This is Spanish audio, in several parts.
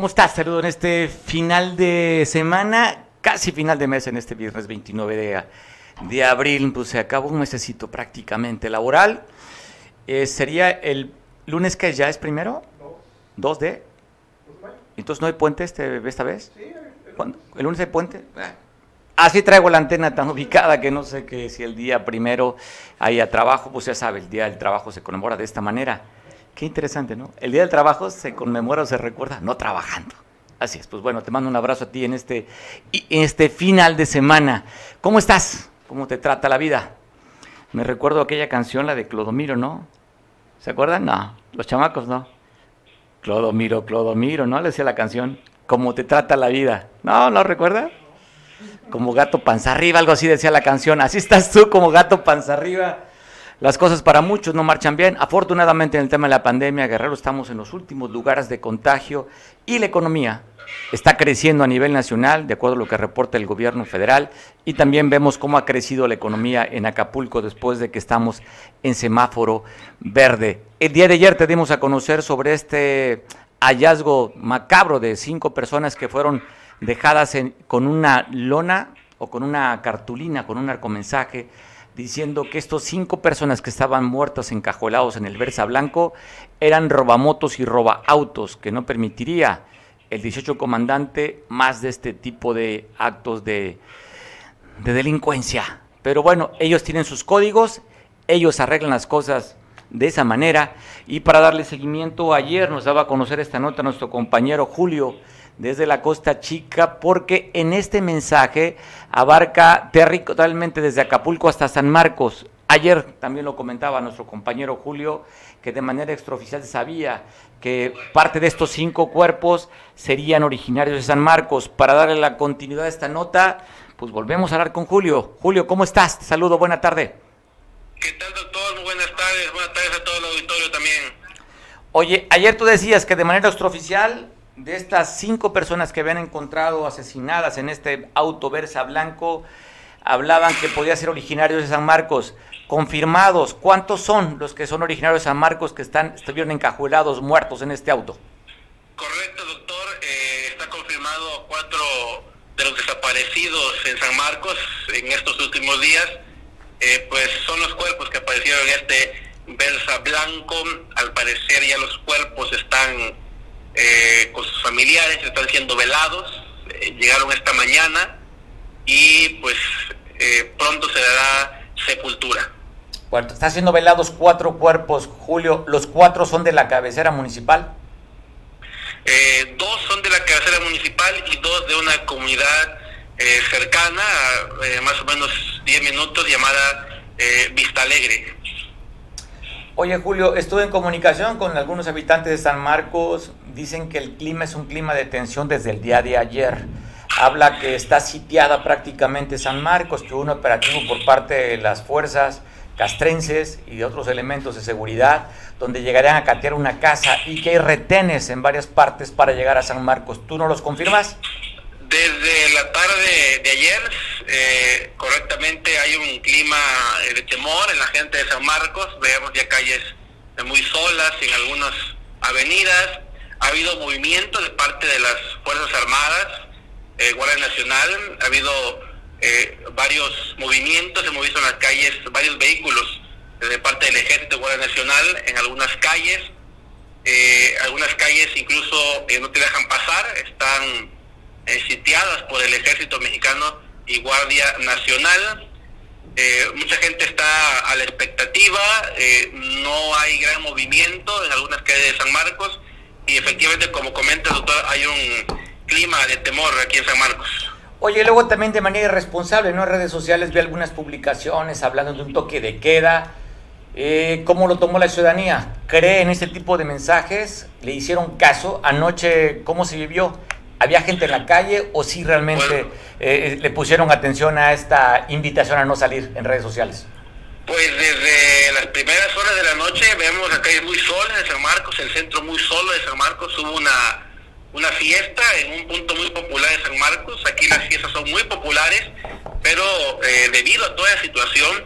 ¿Cómo estás? Saludo en este final de semana, casi final de mes, en este viernes 29 de, de abril. Pues se acabó un mesecito prácticamente laboral. Eh, ¿Sería el lunes que ya es primero? ¿Dos de? Entonces no hay puente este, esta vez. ¿Cuándo? ¿El lunes hay puente? Así traigo la antena tan ubicada que no sé que si el día primero haya trabajo, pues ya sabe, el día del trabajo se conmemora de esta manera. Qué interesante, ¿no? El día del trabajo se conmemora o se recuerda no trabajando. Así es, pues bueno, te mando un abrazo a ti en este, en este final de semana. ¿Cómo estás? ¿Cómo te trata la vida? Me recuerdo aquella canción, la de Clodomiro, ¿no? ¿Se acuerdan? No, los chamacos no. Clodomiro, Clodomiro, ¿no? Le decía la canción. ¿Cómo te trata la vida? No, ¿no recuerda? como gato panza arriba, algo así decía la canción. Así estás tú como gato panza arriba. Las cosas para muchos no marchan bien. Afortunadamente en el tema de la pandemia, Guerrero, estamos en los últimos lugares de contagio y la economía está creciendo a nivel nacional, de acuerdo a lo que reporta el gobierno federal, y también vemos cómo ha crecido la economía en Acapulco después de que estamos en semáforo verde. El día de ayer te dimos a conocer sobre este hallazgo macabro de cinco personas que fueron dejadas con una lona o con una cartulina, con un arcomensaje, diciendo que estos cinco personas que estaban muertas encajolados en el Versa Blanco eran robamotos y robaautos, que no permitiría el 18 comandante más de este tipo de actos de, de delincuencia. Pero bueno, ellos tienen sus códigos, ellos arreglan las cosas de esa manera. Y para darle seguimiento, ayer nos daba a conocer esta nota nuestro compañero Julio desde la Costa Chica, porque en este mensaje abarca territorialmente desde Acapulco hasta San Marcos. Ayer también lo comentaba nuestro compañero Julio, que de manera extraoficial sabía que parte de estos cinco cuerpos serían originarios de San Marcos. Para darle la continuidad a esta nota, pues volvemos a hablar con Julio. Julio, ¿cómo estás? Te saludo, buena tarde. ¿Qué tal, doctor? Muy buenas tardes. Buenas tardes a todo el auditorio también. Oye, ayer tú decías que de manera extraoficial de estas cinco personas que habían encontrado asesinadas en este auto Versa Blanco, hablaban que podía ser originarios de San Marcos. Confirmados, ¿cuántos son los que son originarios de San Marcos que están, estuvieron encajuelados, muertos en este auto? Correcto, doctor. Eh, está confirmado cuatro de los desaparecidos en San Marcos en estos últimos días. Eh, pues son los cuerpos que aparecieron en este Versa Blanco. Al parecer ya los cuerpos están eh, con sus familiares, están siendo velados, eh, llegaron esta mañana y pues eh, pronto se dará sepultura. Bueno, está siendo velados cuatro cuerpos, Julio, ¿los cuatro son de la cabecera municipal? dos son de la cabecera municipal y dos de una comunidad cercana, más o menos 10 minutos, llamada Vista Alegre. Oye Julio, estuve en comunicación con algunos habitantes de San Marcos, dicen que el clima es un clima de tensión desde el día de ayer. Habla que está sitiada prácticamente San Marcos, que hubo un operativo por parte de las fuerzas castrenses y de otros elementos de seguridad, donde llegarían a catear una casa y que hay retenes en varias partes para llegar a San Marcos. ¿Tú no los confirmas? Desde la tarde de ayer, eh, correctamente, hay un clima eh, de temor en la gente de San Marcos. Veamos ya calles muy solas en algunas avenidas. Ha habido movimiento de parte de las Fuerzas Armadas, eh, Guardia Nacional. Ha habido eh, varios movimientos, hemos visto en las calles varios vehículos de parte del Ejército Guardia Nacional en algunas calles. algunas calles incluso no te dejan pasar, están eh, sitiadas por el ejército mexicano y Guardia Nacional. Eh, mucha gente está a la expectativa, eh, no hay gran movimiento en algunas calles de San Marcos y efectivamente, como comenta el doctor, hay un clima de temor aquí en San Marcos. Oye, luego también de manera irresponsable, ¿no? En redes sociales vi algunas publicaciones hablando de un toque de queda. ¿Cómo lo tomó la ciudadanía? ¿Cree en ese tipo de mensajes? ¿Le hicieron caso? Anoche, ¿cómo se vivió? ¿Había gente en la calle o si realmente eh, le pusieron atención a esta invitación a no salir en redes sociales? Pues desde las primeras horas de la noche vemos la calle muy sola de San Marcos, el centro muy solo de San Marcos. Hubo una, una fiesta en un punto muy popular de San Marcos. Aquí las fiestas son muy populares, pero eh, debido a toda la situación,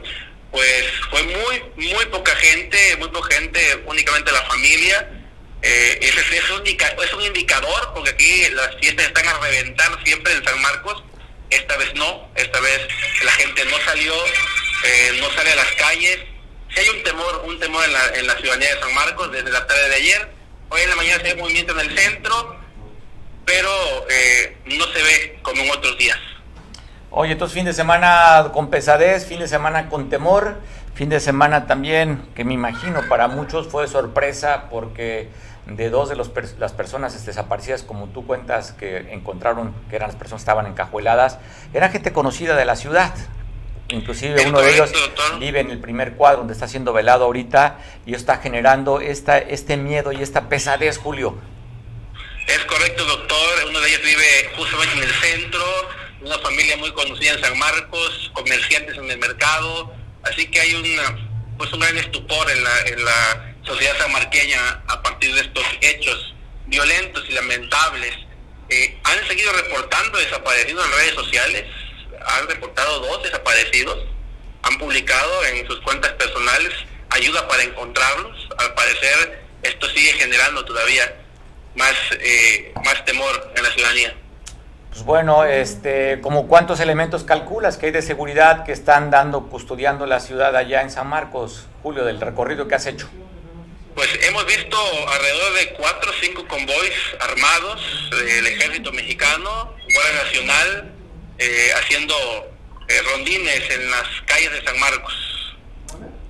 pues fue muy, muy poca gente, muy poca gente, únicamente la familia Eh, ese es un, es un indicador, porque aquí las fiestas están a reventar siempre en San Marcos. Esta vez no, esta vez la gente no salió, eh, no sale a las calles. Si hay un temor, un temor en la, en la ciudadanía de San Marcos desde la tarde de ayer. Hoy en la mañana se ve movimiento en el centro, pero eh, no se ve como en otros días. Oye, entonces fin de semana con pesadez, fin de semana con temor, fin de semana también que me imagino para muchos fue sorpresa porque de dos de los las personas desaparecidas, como tú cuentas, que encontraron que eran las personas que estaban encajueladas, era gente conocida de la ciudad. Inclusive uno de ellos vive en el primer cuadro donde está siendo velado ahorita y está generando esta, este miedo y esta pesadez, Julio. Es correcto, doctor. Uno de ellos vive justamente en el centro, una familia muy conocida en San Marcos, comerciantes en el mercado. Así que hay una, pues un gran estupor en la, en la sociedad sanmarqueña a partir de estos hechos violentos y lamentables. Eh, han seguido reportando desaparecidos en redes sociales, han reportado dos desaparecidos, han publicado en sus cuentas personales ayuda para encontrarlos. Al parecer esto sigue generando todavía más, eh, más temor en la ciudadanía. Pues bueno, este, como cuántos elementos calculas que hay de seguridad que están dando, custodiando la ciudad allá en San Marcos, Julio, del recorrido que has hecho. Pues hemos visto alrededor de cuatro o cinco convoys armados del ejército mexicano, Guardia Nacional, eh, haciendo eh, rondines en las calles de San Marcos.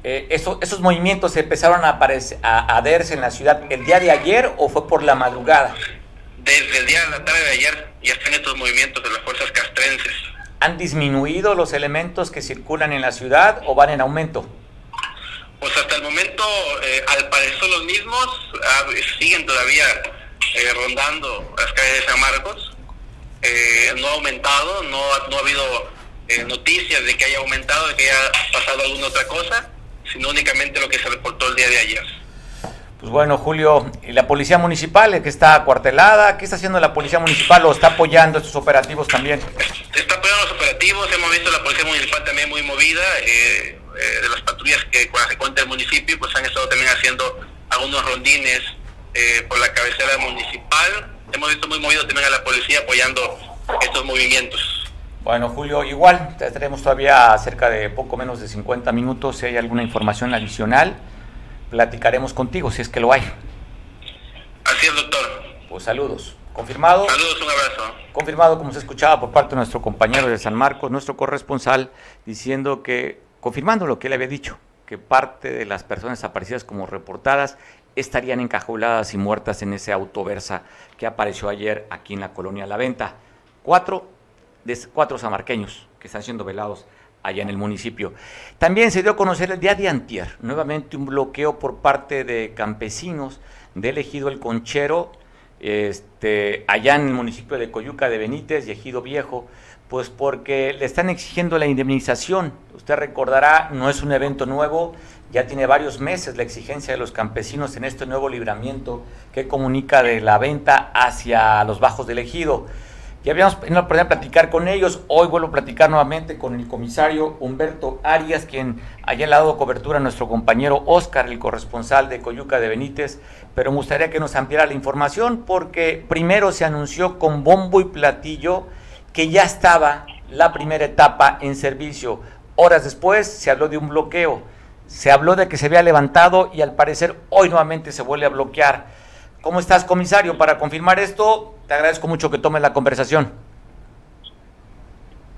Eh, ¿Esos movimientos empezaron a, aparecer, a, a verse en la ciudad el día de ayer o fue por la madrugada? Desde el día de la tarde de ayer ya están estos movimientos de las fuerzas castrenses. ¿Han disminuido los elementos que circulan en la ciudad o van en aumento? Pues hasta el momento, eh, al parecer son los mismos, ah, siguen todavía eh, rondando las calles de San Marcos. Eh, no ha aumentado, no, no ha habido noticias de que haya aumentado, de que haya pasado alguna otra cosa, sino únicamente lo que se reportó el día de ayer. Pues bueno, Julio, ¿y la policía municipal que está acuartelada? ¿Qué está haciendo la policía municipal o está apoyando estos operativos también? Está apoyando los operativos, hemos visto la policía municipal también muy movida. Eh, eh, de las patrullas que con las que cuenta el municipio, pues han estado también haciendo algunos rondines eh, por la cabecera municipal. Hemos visto muy movido también a la policía apoyando estos movimientos. Bueno, Julio, igual tenemos todavía cerca de poco menos de 50 minutos. Si hay alguna información adicional, platicaremos contigo, si es que lo hay. Así es, doctor. Pues saludos. ¿Confirmado? Saludos, un abrazo. Confirmado, como se escuchaba por parte de nuestro compañero de San Marcos, nuestro corresponsal, diciendo que confirmando lo que él había dicho, que parte de las personas desaparecidas como reportadas estarían encajuladas y muertas en ese autoversa que apareció ayer aquí en la colonia La Venta. Cuatro, de, cuatro samarqueños que están siendo velados allá en el municipio. También se dio a conocer el día de antier, nuevamente un bloqueo por parte de campesinos del ejido El Conchero, este, allá en el municipio de Coyuca de Benítez y Ejido Viejo, pues porque le están exigiendo la indemnización. Usted recordará, no es un evento nuevo, ya tiene varios meses la exigencia de los campesinos en este nuevo libramiento que comunica de la venta hacia los bajos del ejido. Ya habíamos oportunidad de platicar con ellos, hoy vuelvo a platicar nuevamente con el comisario Humberto Arias, quien haya dado cobertura a nuestro compañero Oscar, el corresponsal de Coyuca de Benítez, pero me gustaría que nos ampliara la información porque primero se anunció con bombo y platillo que ya estaba la primera etapa en servicio. Horas después se habló de un bloqueo, se habló de que se había levantado y al parecer hoy nuevamente se vuelve a bloquear. ¿Cómo estás, comisario? Para confirmar esto, te agradezco mucho que tomes la conversación.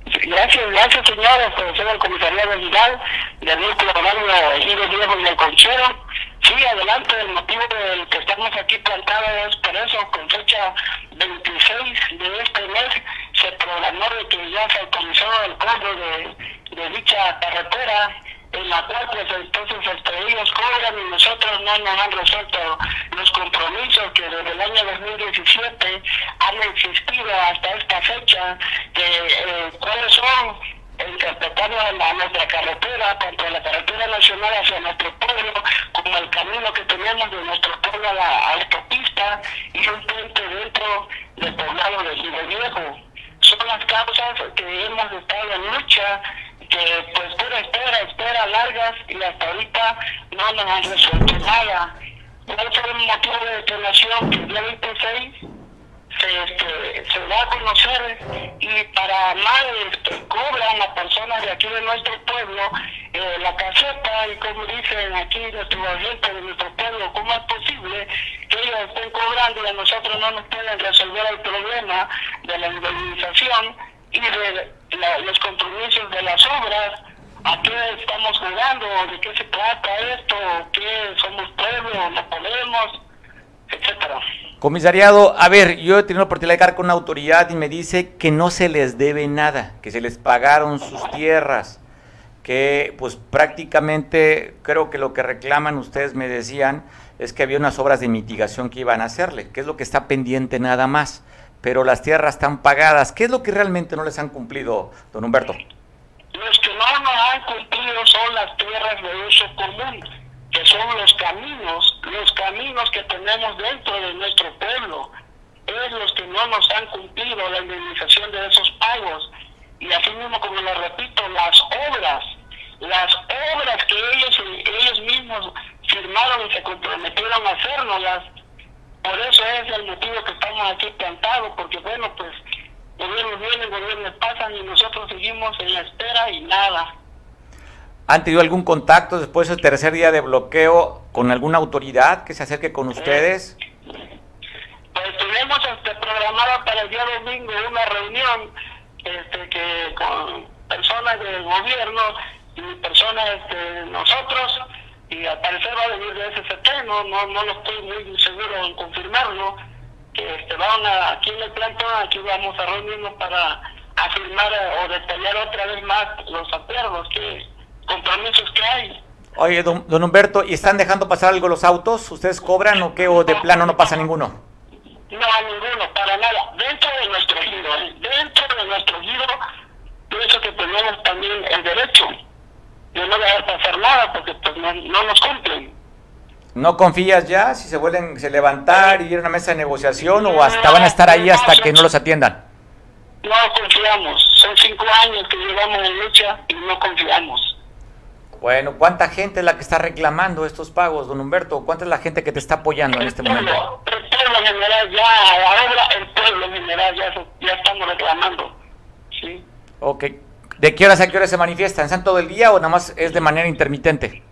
Gracias, gracias señores, profesor del comisariado Vidal, del vínculo horario Ejido Viejo y del Conchero. Sí, adelante, el motivo del que estamos aquí plantados es por eso, con fecha 26 de este mes, se programó de que ya se autorizó el cobro de, de dicha carretera en la cual pues entonces este, ellos cobran y nosotros no nos han resuelto los compromisos que desde el año 2017 han existido hasta esta fecha, que eh, cuáles son interpretando a nuestra carretera, tanto la carretera nacional hacia nuestro pueblo, como el camino que tenemos de nuestro pueblo a la autopista y un puente dentro del poblado de Viejo. Son las causas que hemos estado en lucha que pues pura espera, espera largas y hasta ahorita no nos han resuelto nada. ¿Cuál fue el motivo de detonación? Que el día 26 se, este, se va a conocer y para mal este, cobran a personas de aquí de nuestro pueblo eh, la caseta y como dicen aquí nuestros agentes de nuestro pueblo, ¿cómo es posible que ellos estén cobrando y a nosotros no nos pueden resolver el problema de la indemnización y de los compromisos de las obras? ¿A qué estamos jugando? ¿De qué se trata esto? ¿Qué somos pueblo? ¿No podemos? Etcétera. Comisariado, a ver, yo he tenido la oportunidad de hablar con una autoridad y me dice que no se les debe nada, que se les pagaron sus tierras, que pues prácticamente creo que lo que reclaman ustedes me decían es que había unas obras de mitigación que iban a hacerle, que es lo que está pendiente nada más, pero las tierras están pagadas. ¿Qué es lo que realmente no les han cumplido, don Humberto? Los que no nos han cumplido son las tierras de uso común que son los caminos, los caminos que tenemos dentro de nuestro pueblo, es los que no nos han cumplido la indemnización de esos pagos. Y así mismo, como lo repito, las obras, las obras que ellos, ellos mismos firmaron y se comprometieron a hacernoslas, por eso es el motivo que estamos aquí plantados, porque bueno, pues gobiernos vienen, gobiernos pasan y nosotros seguimos en la espera y nada. ¿Han tenido algún contacto después del tercer día de bloqueo con alguna autoridad que se acerque con ustedes? Pues tenemos este, programada para el día domingo una reunión este, que con personas del gobierno y personas este, nosotros y al parecer va a venir de SCT, no, no, no lo estoy muy seguro en confirmarlo, que este, van a, aquí en el plantón, aquí vamos a reunirnos para afirmar o detallar otra vez más los acuerdos que compromisos que hay. Oye, don, Humberto, ¿y están dejando pasar algo los autos? ¿Ustedes cobran o qué? ¿O de plano no pasa ninguno? No, ninguno, para nada. Dentro de nuestro giro, ¿eh? dentro de nuestro giro, pienso que tenemos también el derecho de no dejar pasar nada porque pues no, nos cumplen. ¿No confías ya si se vuelven a levantar y ir a una mesa de negociación o hasta van a estar ahí hasta que no los atiendan? No confiamos. Son cinco años que llevamos en lucha y no confiamos. Bueno, ¿cuánta gente es la que está reclamando estos pagos, don Humberto? ¿Cuánta es la gente que te está apoyando en este momento? El pueblo general, ya, ahora el pueblo general, ya, ya estamos reclamando. Sí. Ok. ¿De qué horas a qué horas se manifiestan? ¿Están todo el día o nada más es de manera intermitente?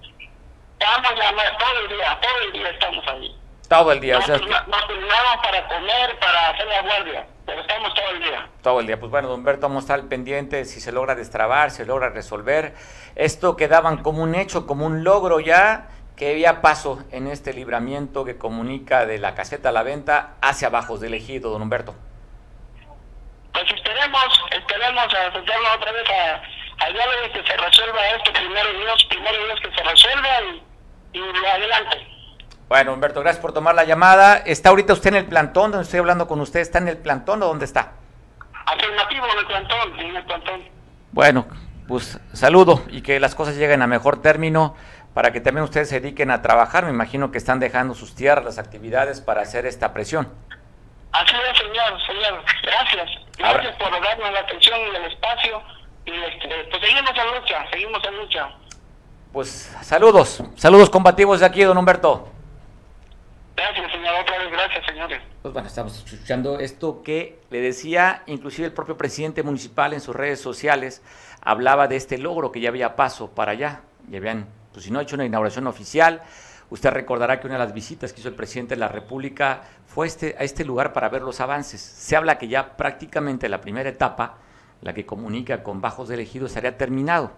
Estamos todo el día, todo el día estamos ahí. Todo el día, o sea... Nos para comer, para hacer la guardia, pero estamos todo el día. Todo el día. Pues bueno, don Humberto, vamos a estar al pendiente si se logra destrabar, si se logra resolver. Esto quedaban como un hecho, como un logro ya, que había paso en este libramiento que comunica de la caseta a la venta hacia Bajos del Ejido, don Humberto. Pues esperemos, esperemos a acercarnos otra vez a, a que se resuelva esto, primero Dios, primero Dios que se resuelva y, y adelante. Bueno, Humberto, gracias por tomar la llamada. ¿Está ahorita usted en el plantón donde estoy hablando con usted? ¿Está en el plantón o dónde está? Alternativo en el plantón, en el plantón. Bueno, pues saludo y que las cosas lleguen a mejor término para que también ustedes se dediquen a trabajar. Me imagino que están dejando sus tierras, las actividades para hacer esta presión. Así es, señor, señor. Gracias. Gracias por darnos la atención y el espacio. Y este, pues seguimos en lucha, seguimos en lucha. Pues saludos, saludos combativos de aquí, don Humberto. Gracias, señor. Otra vez, gracias, señores. Pues bueno, estamos escuchando esto que le decía inclusive el propio presidente municipal en sus redes sociales, hablaba de este logro que ya había paso para allá. Ya habían, pues si no hecho una inauguración oficial, usted recordará que una de las visitas que hizo el presidente de la República fue este, a este lugar para ver los avances. Se habla que ya prácticamente la primera etapa, la que comunica con Bajos de Elegido, estaría terminado.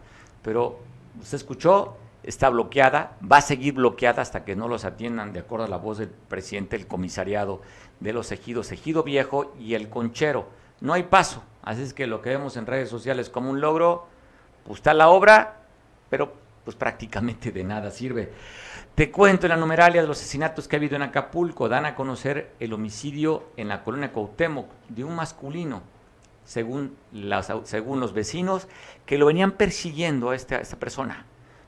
Pero usted escuchó, está bloqueada, va a seguir bloqueada hasta que no los atiendan, de acuerdo a la voz del presidente del comisariado de los ejidos, Ejido Viejo y el Conchero. No hay paso, así es que lo que vemos en redes sociales como un logro, pues está la obra, pero pues prácticamente de nada sirve. Te cuento en la numeralia de los asesinatos que ha habido en Acapulco, dan a conocer el homicidio en la colonia Cuauhtémoc de un masculino, según, las, según los vecinos, que lo venían persiguiendo a esta, a esta persona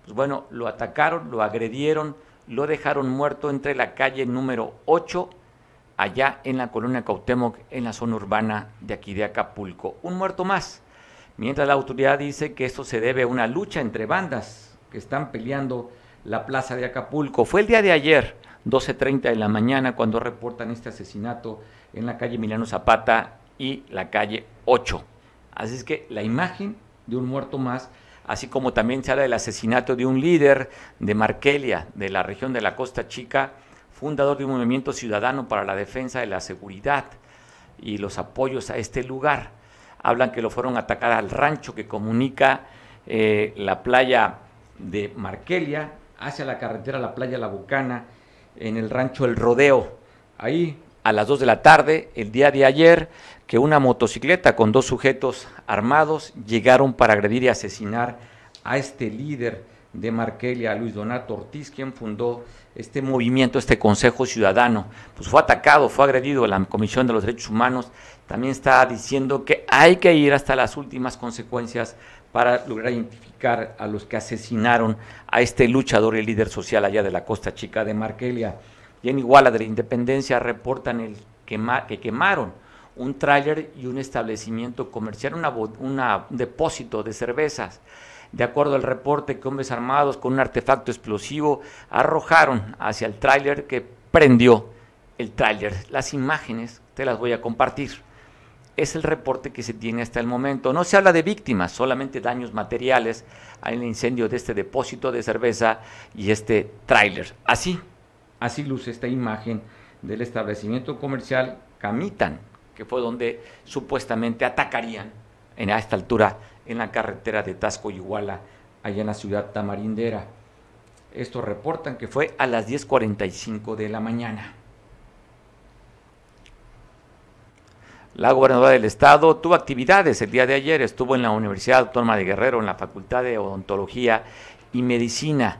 pues bueno, lo atacaron, lo agredieron, lo dejaron muerto entre la calle número 8, allá en la colonia Cautemoc, en la zona urbana de aquí de Acapulco. Un muerto más. Mientras la autoridad dice que esto se debe a una lucha entre bandas que están peleando la plaza de Acapulco. Fue el día de ayer, 12.30 de la mañana cuando reportan este asesinato en la calle Milano Zapata y la calle 8. Así es que la imagen de un muerto más, así como también se habla del asesinato de un líder de Markelia, de la región de la Costa Chica, fundador de un movimiento ciudadano para la defensa de la seguridad y los apoyos a este lugar. Hablan que lo fueron a atacar al rancho que comunica eh, la playa de Markelia hacia la carretera La Playa La Bucana en el rancho El Rodeo. Ahí a las 2 de la tarde, el día de ayer, que una motocicleta con dos sujetos armados llegaron para agredir y asesinar a este líder de Markelia, Luis Donato Ortiz, quien fundó este movimiento, este Consejo Ciudadano. Pues fue atacado, fue agredido la Comisión de los Derechos Humanos. También está diciendo que hay que ir hasta las últimas consecuencias para lograr identificar a los que asesinaron a este luchador y líder social allá de la Costa Chica de Markelia. Y en Iguala de la Independencia reportan el que quemaron un tráiler y un establecimiento comercial, un depósito de cervezas. De acuerdo al reporte que hombres armados con un artefacto explosivo arrojaron hacia el tráiler que prendió el tráiler. Las imágenes te las voy a compartir es el reporte que se tiene hasta el momento. No se habla de víctimas, solamente daños materiales al incendio de este depósito de cerveza y este tráiler. Así, así luce esta imagen del establecimiento comercial Camitan, que fue donde supuestamente atacarían en, a esta altura en la carretera de Tasco Iguala, allá en la ciudad tamarindera. Estos reportan que fue a las 10.45 de la mañana. La gobernadora del estado tuvo actividades el día de ayer, estuvo en la Universidad Autónoma de Guerrero, en la Facultad de Odontología y Medicina.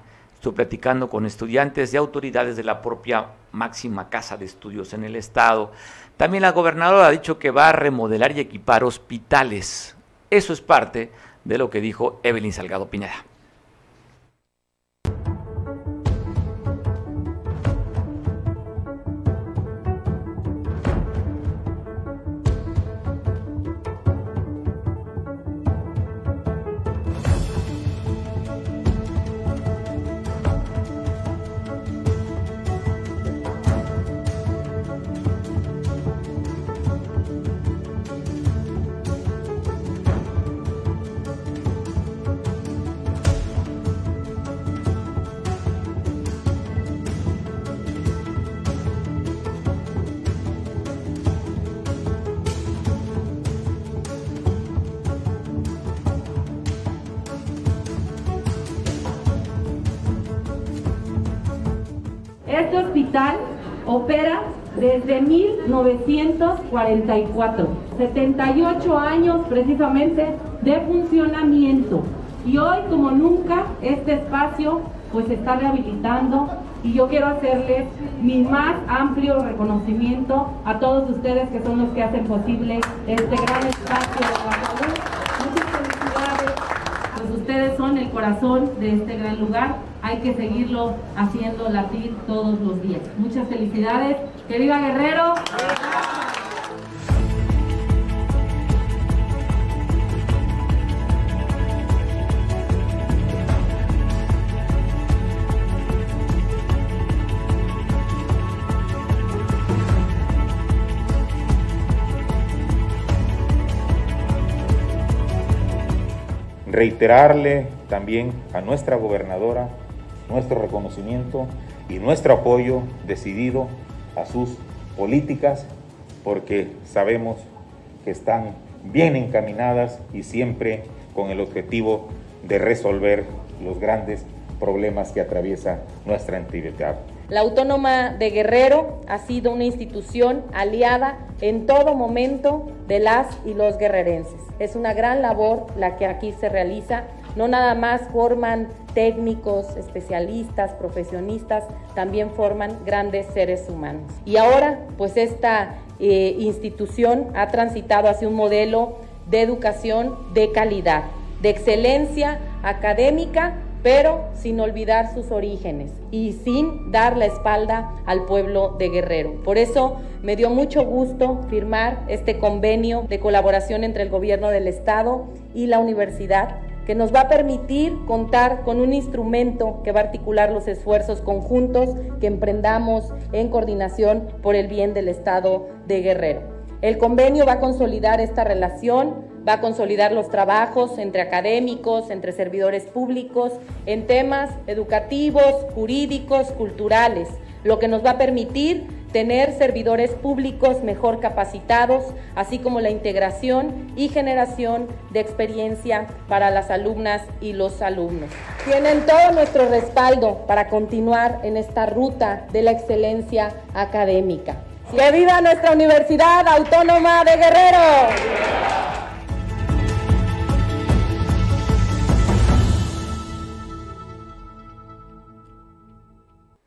Platicando con estudiantes y autoridades de la propia máxima casa de estudios en el estado. También la gobernadora ha dicho que va a remodelar y equipar hospitales. Eso es parte de lo que dijo Evelyn Salgado Pineda. Opera desde 1944, 78 años precisamente de funcionamiento. Y hoy como nunca este espacio pues se está rehabilitando y yo quiero hacerles mi más amplio reconocimiento a todos ustedes que son los que hacen posible este gran espacio de la salud. Muchas felicidades, pues ustedes son el corazón de este gran lugar hay que seguirlo haciendo latir todos los días. Muchas felicidades. ¡Que viva Guerrero! reiterarle también a nuestra gobernadora nuestro reconocimiento y nuestro apoyo decidido a sus políticas porque sabemos que están bien encaminadas y siempre con el objetivo de resolver los grandes problemas que atraviesa nuestra entidad. La Autónoma de Guerrero ha sido una institución aliada en todo momento de las y los guerrerenses. Es una gran labor la que aquí se realiza no nada más forman técnicos, especialistas, profesionistas, también forman grandes seres humanos. Y ahora, pues esta eh, institución ha transitado hacia un modelo de educación de calidad, de excelencia académica, pero sin olvidar sus orígenes y sin dar la espalda al pueblo de Guerrero. Por eso me dio mucho gusto firmar este convenio de colaboración entre el gobierno del estado y la universidad que nos va a permitir contar con un instrumento que va a articular los esfuerzos conjuntos que emprendamos en coordinación por el bien del Estado de Guerrero. El convenio va a consolidar esta relación, va a consolidar los trabajos entre académicos, entre servidores públicos, en temas educativos, jurídicos, culturales, lo que nos va a permitir tener servidores públicos mejor capacitados, así como la integración y generación de experiencia para las alumnas y los alumnos. Tienen todo nuestro respaldo para continuar en esta ruta de la excelencia académica. ¡Que viva nuestra Universidad Autónoma de Guerrero!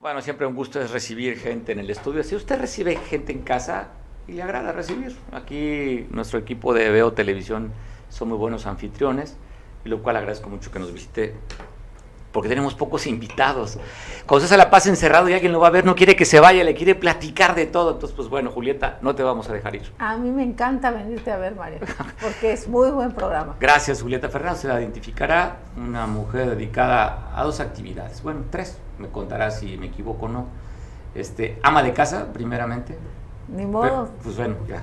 Bueno, siempre un gusto es recibir gente en el estudio. Si usted recibe gente en casa y le agrada recibir, aquí nuestro equipo de Veo Televisión son muy buenos anfitriones, y lo cual agradezco mucho que nos visite porque tenemos pocos invitados. Cuando se la pasa encerrado y alguien lo va a ver, no quiere que se vaya, le quiere platicar de todo. Entonces, pues bueno, Julieta, no te vamos a dejar ir. A mí me encanta venirte a ver, María, porque es muy buen programa. Gracias, Julieta Fernández. Se la identificará una mujer dedicada a dos actividades. Bueno, tres. Me contará si me equivoco o no. Este, ama de casa, primeramente. Ni modo. pues bueno, ya.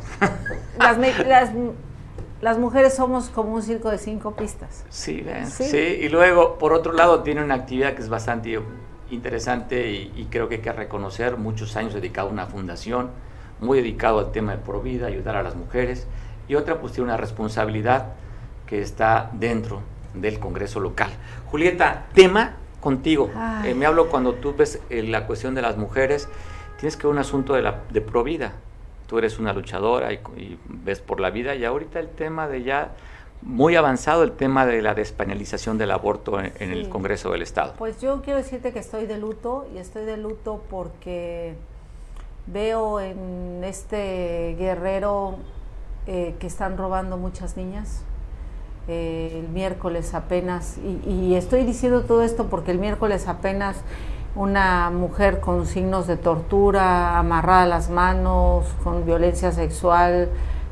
Las, las las mujeres somos como un circo de cinco pistas. Sí, sí, sí. Y luego, por otro lado, tiene una actividad que es bastante interesante y, creo que hay que reconocer muchos años dedicado a una fundación, muy dedicado al tema de por vida, ayudar a las mujeres. Y otra, pues tiene una responsabilidad que está dentro del Congreso local. Julieta, tema contigo. Eh, me hablo cuando tú ves eh, la cuestión de las mujeres, tienes que ver un asunto de, la, de pro vida tú eres una luchadora y, ves por la vida y ahorita el tema de ya muy avanzado el tema de la despenalización del aborto en, el Congreso del Estado. Pues yo quiero decirte que estoy de luto y estoy de luto porque veo en este guerrero eh, que están robando muchas niñas. Eh, el miércoles apenas, y, y estoy diciendo todo esto porque el miércoles apenas una mujer con signos de tortura, amarrada las manos, con violencia sexual,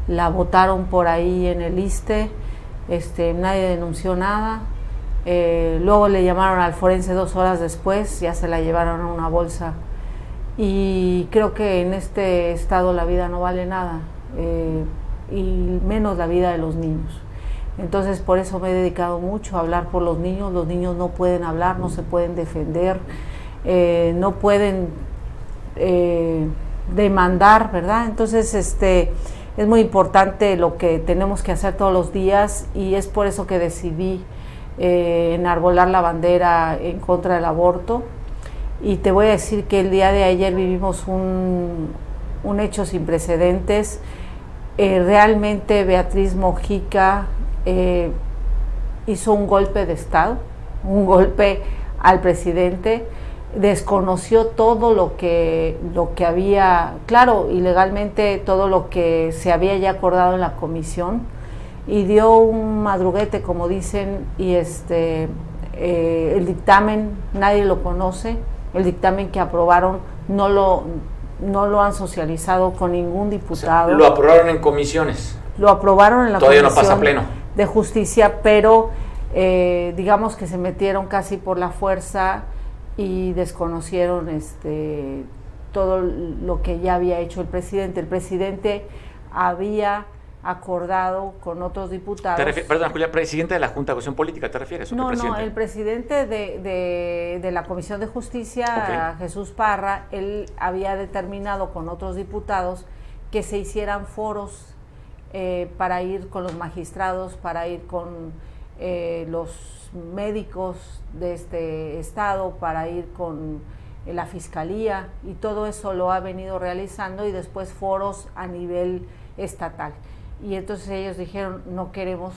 la botaron por ahí en el ISTE, este, nadie denunció nada. Eh, luego le llamaron al forense dos horas después, ya se la llevaron a una bolsa. Y creo que en este estado la vida no vale nada, eh, y menos la vida de los niños. Entonces por eso me he dedicado mucho a hablar por los niños. Los niños no pueden hablar, no se pueden defender. Eh, no pueden eh, demandar, ¿verdad? Entonces, este, es muy importante lo que tenemos que hacer todos los días y es por eso que decidí eh, enarbolar la bandera en contra del aborto. Y te voy a decir que el día de ayer vivimos un, un hecho sin precedentes. realmente Beatriz Mojica hizo un golpe de Estado, un golpe al presidente desconoció todo lo que, lo que había, claro, ilegalmente todo lo que se había ya acordado en la comisión y dio un madruguete, como dicen, y este, eh, el dictamen nadie lo conoce, el dictamen que aprobaron no lo, no lo han socializado con ningún diputado. lo aprobaron en comisiones. Lo aprobaron en la Todavía no pasa pleno. de justicia, pero eh, digamos que se metieron casi por la fuerza y desconocieron este todo lo que ya había hecho el presidente. El presidente había acordado con otros diputados. perdón, Julia, presidente de la Junta de Acción Política, ¿te refieres? No, no, el presidente de, de, la Comisión de Justicia, Jesús Parra, él había determinado con otros diputados que se hicieran foros eh, para ir con los magistrados, para ir con eh, los médicos de este estado para ir con la fiscalía y todo eso lo ha venido realizando y después foros a nivel estatal. Y entonces ellos dijeron, no queremos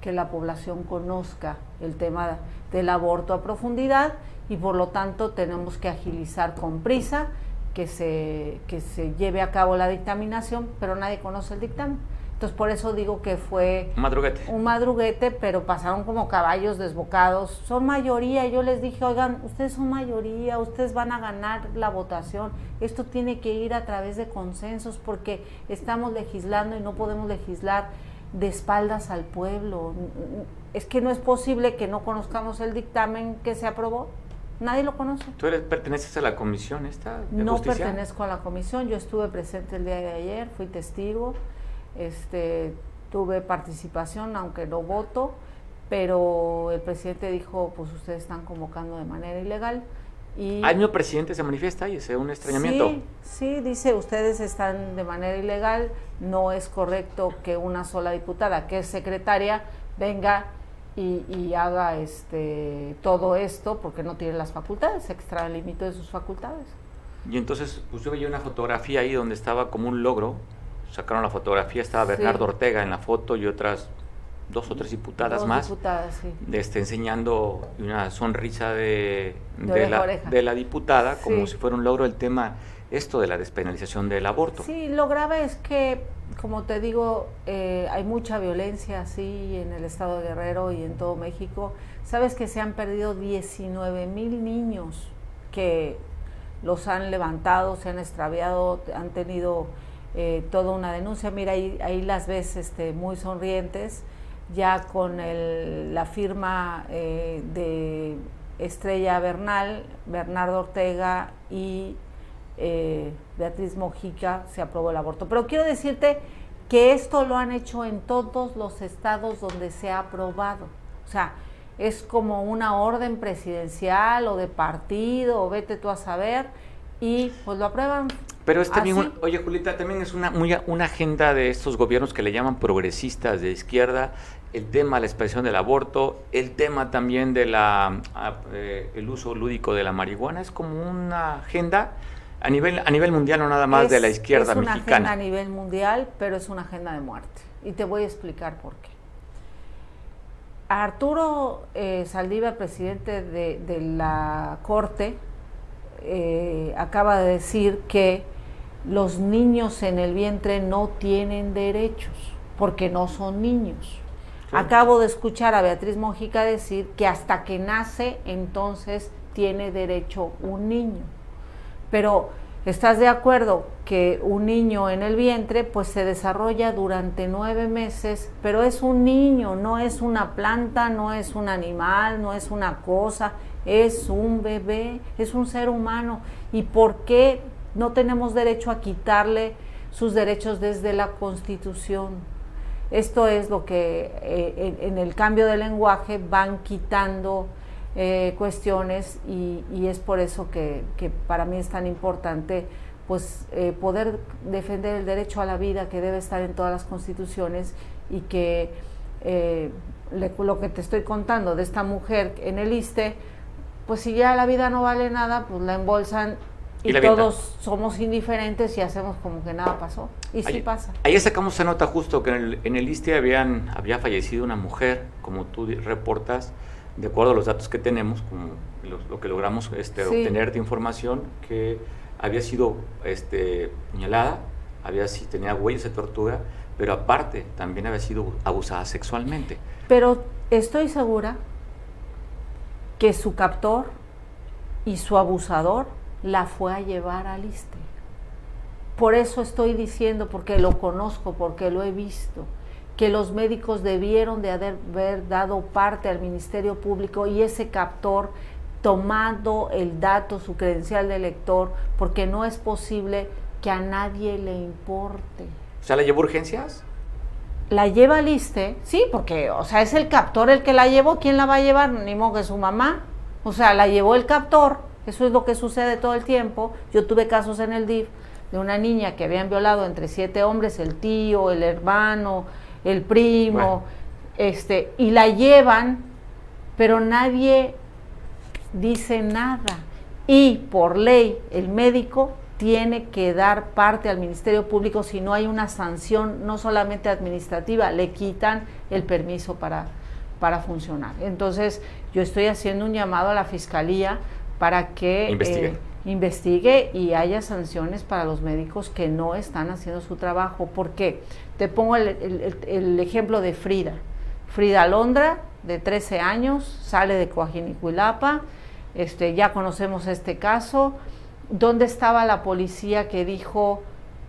que la población conozca el tema del aborto a profundidad y por lo tanto tenemos que agilizar con prisa que se, que se lleve a cabo la dictaminación, pero nadie conoce el dictamen. Entonces por eso digo que fue un madruguete. Un madruguete, pero pasaron como caballos desbocados. Son mayoría. Yo les dije, oigan, ustedes son mayoría, ustedes van a ganar la votación. Esto tiene que ir a través de consensos porque estamos legislando y no podemos legislar de espaldas al pueblo. es que no es posible que no conozcamos el dictamen que se aprobó. Nadie lo conoce. ¿Tú eres, perteneces a la comisión esta de no justicia? pertenezco a la comisión, yo estuve presente el día de ayer, fui testigo, este, tuve participación, aunque no voto, pero el presidente dijo, pues ustedes están convocando de manera ilegal. Y ¿Al mismo presidente se manifiesta y es un extrañamiento? Sí, sí, dice, ustedes están de manera ilegal, no es correcto que una sola diputada, que es secretaria, venga y, y haga este todo esto porque no tiene las facultades, se extralimitó de sus facultades. Y entonces, pues yo veía una fotografía ahí donde estaba como un logro, sacaron la fotografía, estaba Bernardo Sí. Ortega en la foto y otras dos o tres diputadas Dos más. diputadas, sí. este, enseñando una sonrisa de, la, oreja. de la diputada, como si fuera un logro el tema, esto de la despenalización del aborto. Sí, lo grave es que, como te digo, eh, hay mucha violencia así en el estado de Guerrero y en todo México. Sabes que se han perdido 19 mil niños que los han levantado, se han extraviado, han tenido eh, toda una denuncia. Mira, ahí, ahí las ves este, muy sonrientes, ya con el- la firma eh, de Estrella Bernal, Bernardo Ortega y eh, Beatriz Mojica se aprobó el aborto. Pero quiero decirte que esto lo han hecho en todos los estados donde se ha aprobado. O sea, es como una orden presidencial o de partido, o vete tú a saber, y pues lo aprueban. Pero es también, así. un- oye Julita, también es una, muy, una agenda de estos gobiernos que le llaman progresistas de izquierda, el tema de la expresión del aborto, el tema también de la ah, eh, el uso lúdico de la marihuana, es como una agenda a nivel, a nivel mundial, no nada más Es- de la izquierda es una mexicana. agenda a nivel mundial, pero es una agenda de muerte. Y te voy a explicar por qué. Arturo eh, Saldívar, presidente de, de la Corte, eh, acaba de decir que los niños en el vientre no tienen derechos, porque no son niños. Sí. Acabo de escuchar a Beatriz Mojica decir que hasta que nace, entonces tiene derecho un niño. Pero ¿estás de acuerdo que un niño en el vientre pues se desarrolla durante nueve meses, pero es un niño, no es una planta, no es un animal, no es una cosa, es un bebé, es un ser humano? ¿Y por qué no tenemos derecho a quitarle sus derechos desde la Constitución? Esto es lo que eh, en, el cambio de lenguaje van quitando eh, cuestiones y, es por eso que, que para mí es tan importante pues eh, poder defender el derecho a la vida que debe estar en todas las constituciones y que lo que te estoy contando de esta mujer en el ISTE, pues si ya la vida no vale nada, pues la embolsan Y y, todos somos indiferentes y hacemos como que nada pasó. Y sí pasa. Ayer sacamos esa nota justo que en el, en el ISTE habían, había fallecido una mujer, como tú reportas, de acuerdo a los datos que tenemos, como lo, lo que logramos este, Sí. obtener de información, que había sido este, puñalada, había, tenía huellas de tortura, pero aparte también había sido abusada sexualmente. Pero estoy segura que su captor y su abusador la fue a llevar al ISTE. Por eso estoy diciendo, porque lo conozco, porque lo he visto, que los médicos debieron de haber, dado parte al Ministerio Público y ese captor tomando el dato, su credencial de lector, porque no es posible que a nadie le importe O sea, ¿la llevó urgencias? La lleva al ISSSTE, sí, porque, o sea, es el captor el que la llevó, ¿quién la va a llevar? Ni modo que su mamá. O sea, la llevó el captor, eso es lo que sucede todo el tiempo. Yo tuve casos en el DIF de una niña que habían violado entre siete hombres, el tío, el hermano, el primo, Bueno. este, y la llevan, pero nadie dice nada. Y por ley, el médico tiene que dar parte al Ministerio Público si no hay una sanción, no solamente administrativa, le quitan el permiso para, para funcionar. Entonces, yo estoy haciendo un llamado a la Fiscalía para que Investigue. eh, investigue y haya sanciones para los médicos que no están haciendo su trabajo. ¿Por qué? Te pongo el, el- el- el ejemplo de Frida. Frida Alondra, de 13 años, sale de Coajinicuilapa, este, ya conocemos este caso. ¿Dónde estaba la policía que dijo,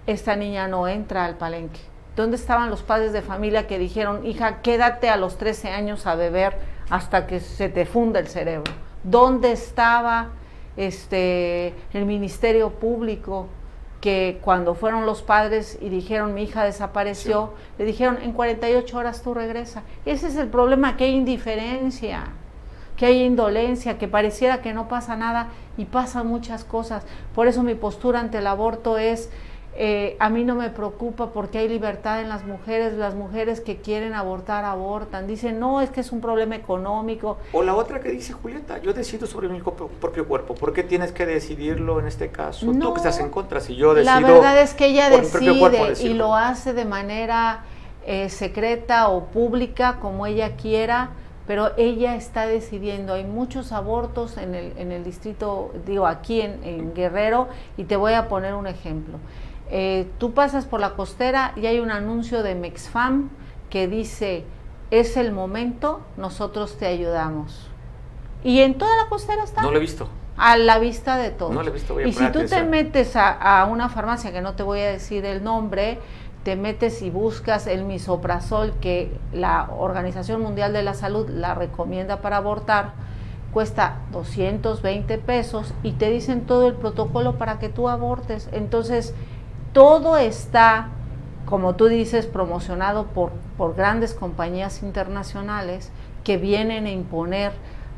esta niña no entra al palenque? ¿Dónde estaban los padres de familia que dijeron, hija, quédate a los 13 años a beber hasta que se te funda el cerebro? ¿Dónde estaba este, el Ministerio Público que cuando fueron los padres y dijeron mi hija desapareció, le dijeron en 48 horas tú regresa. Ese es el problema, hay indiferencia, que hay indolencia, que pareciera que no pasa nada y pasan muchas cosas. Por eso mi postura ante el aborto es eh, a mí no me preocupa porque hay libertad en las mujeres, las mujeres que quieren abortar, abortan. Dicen, no, es que es un problema económico. O la otra que dice Julieta, yo decido sobre mi propio cuerpo. ¿Por qué tienes que decidirlo en este caso? No, Tú que estás en contra, si yo decido... La verdad es que ella decide y lo hace de manera eh, secreta o pública, como ella quiera pero ella está decidiendo. Hay muchos abortos en el, en el distrito, digo, aquí en, en Guerrero, y te voy a poner un ejemplo. Eh, tú pasas por la costera y hay un anuncio de Mexfam que dice, es el momento, nosotros te ayudamos. Y en toda la costera está. No lo he visto. A la vista de todos. No lo he visto. y si tú te metes a, una farmacia, que no te voy a decir el nombre, te metes y buscas el misoprazol que la Organización Mundial de la Salud la recomienda para abortar, cuesta 220 pesos y te dicen todo el protocolo para que tú abortes. Entonces, todo está, como tú dices, promocionado por, por grandes compañías internacionales que vienen a imponer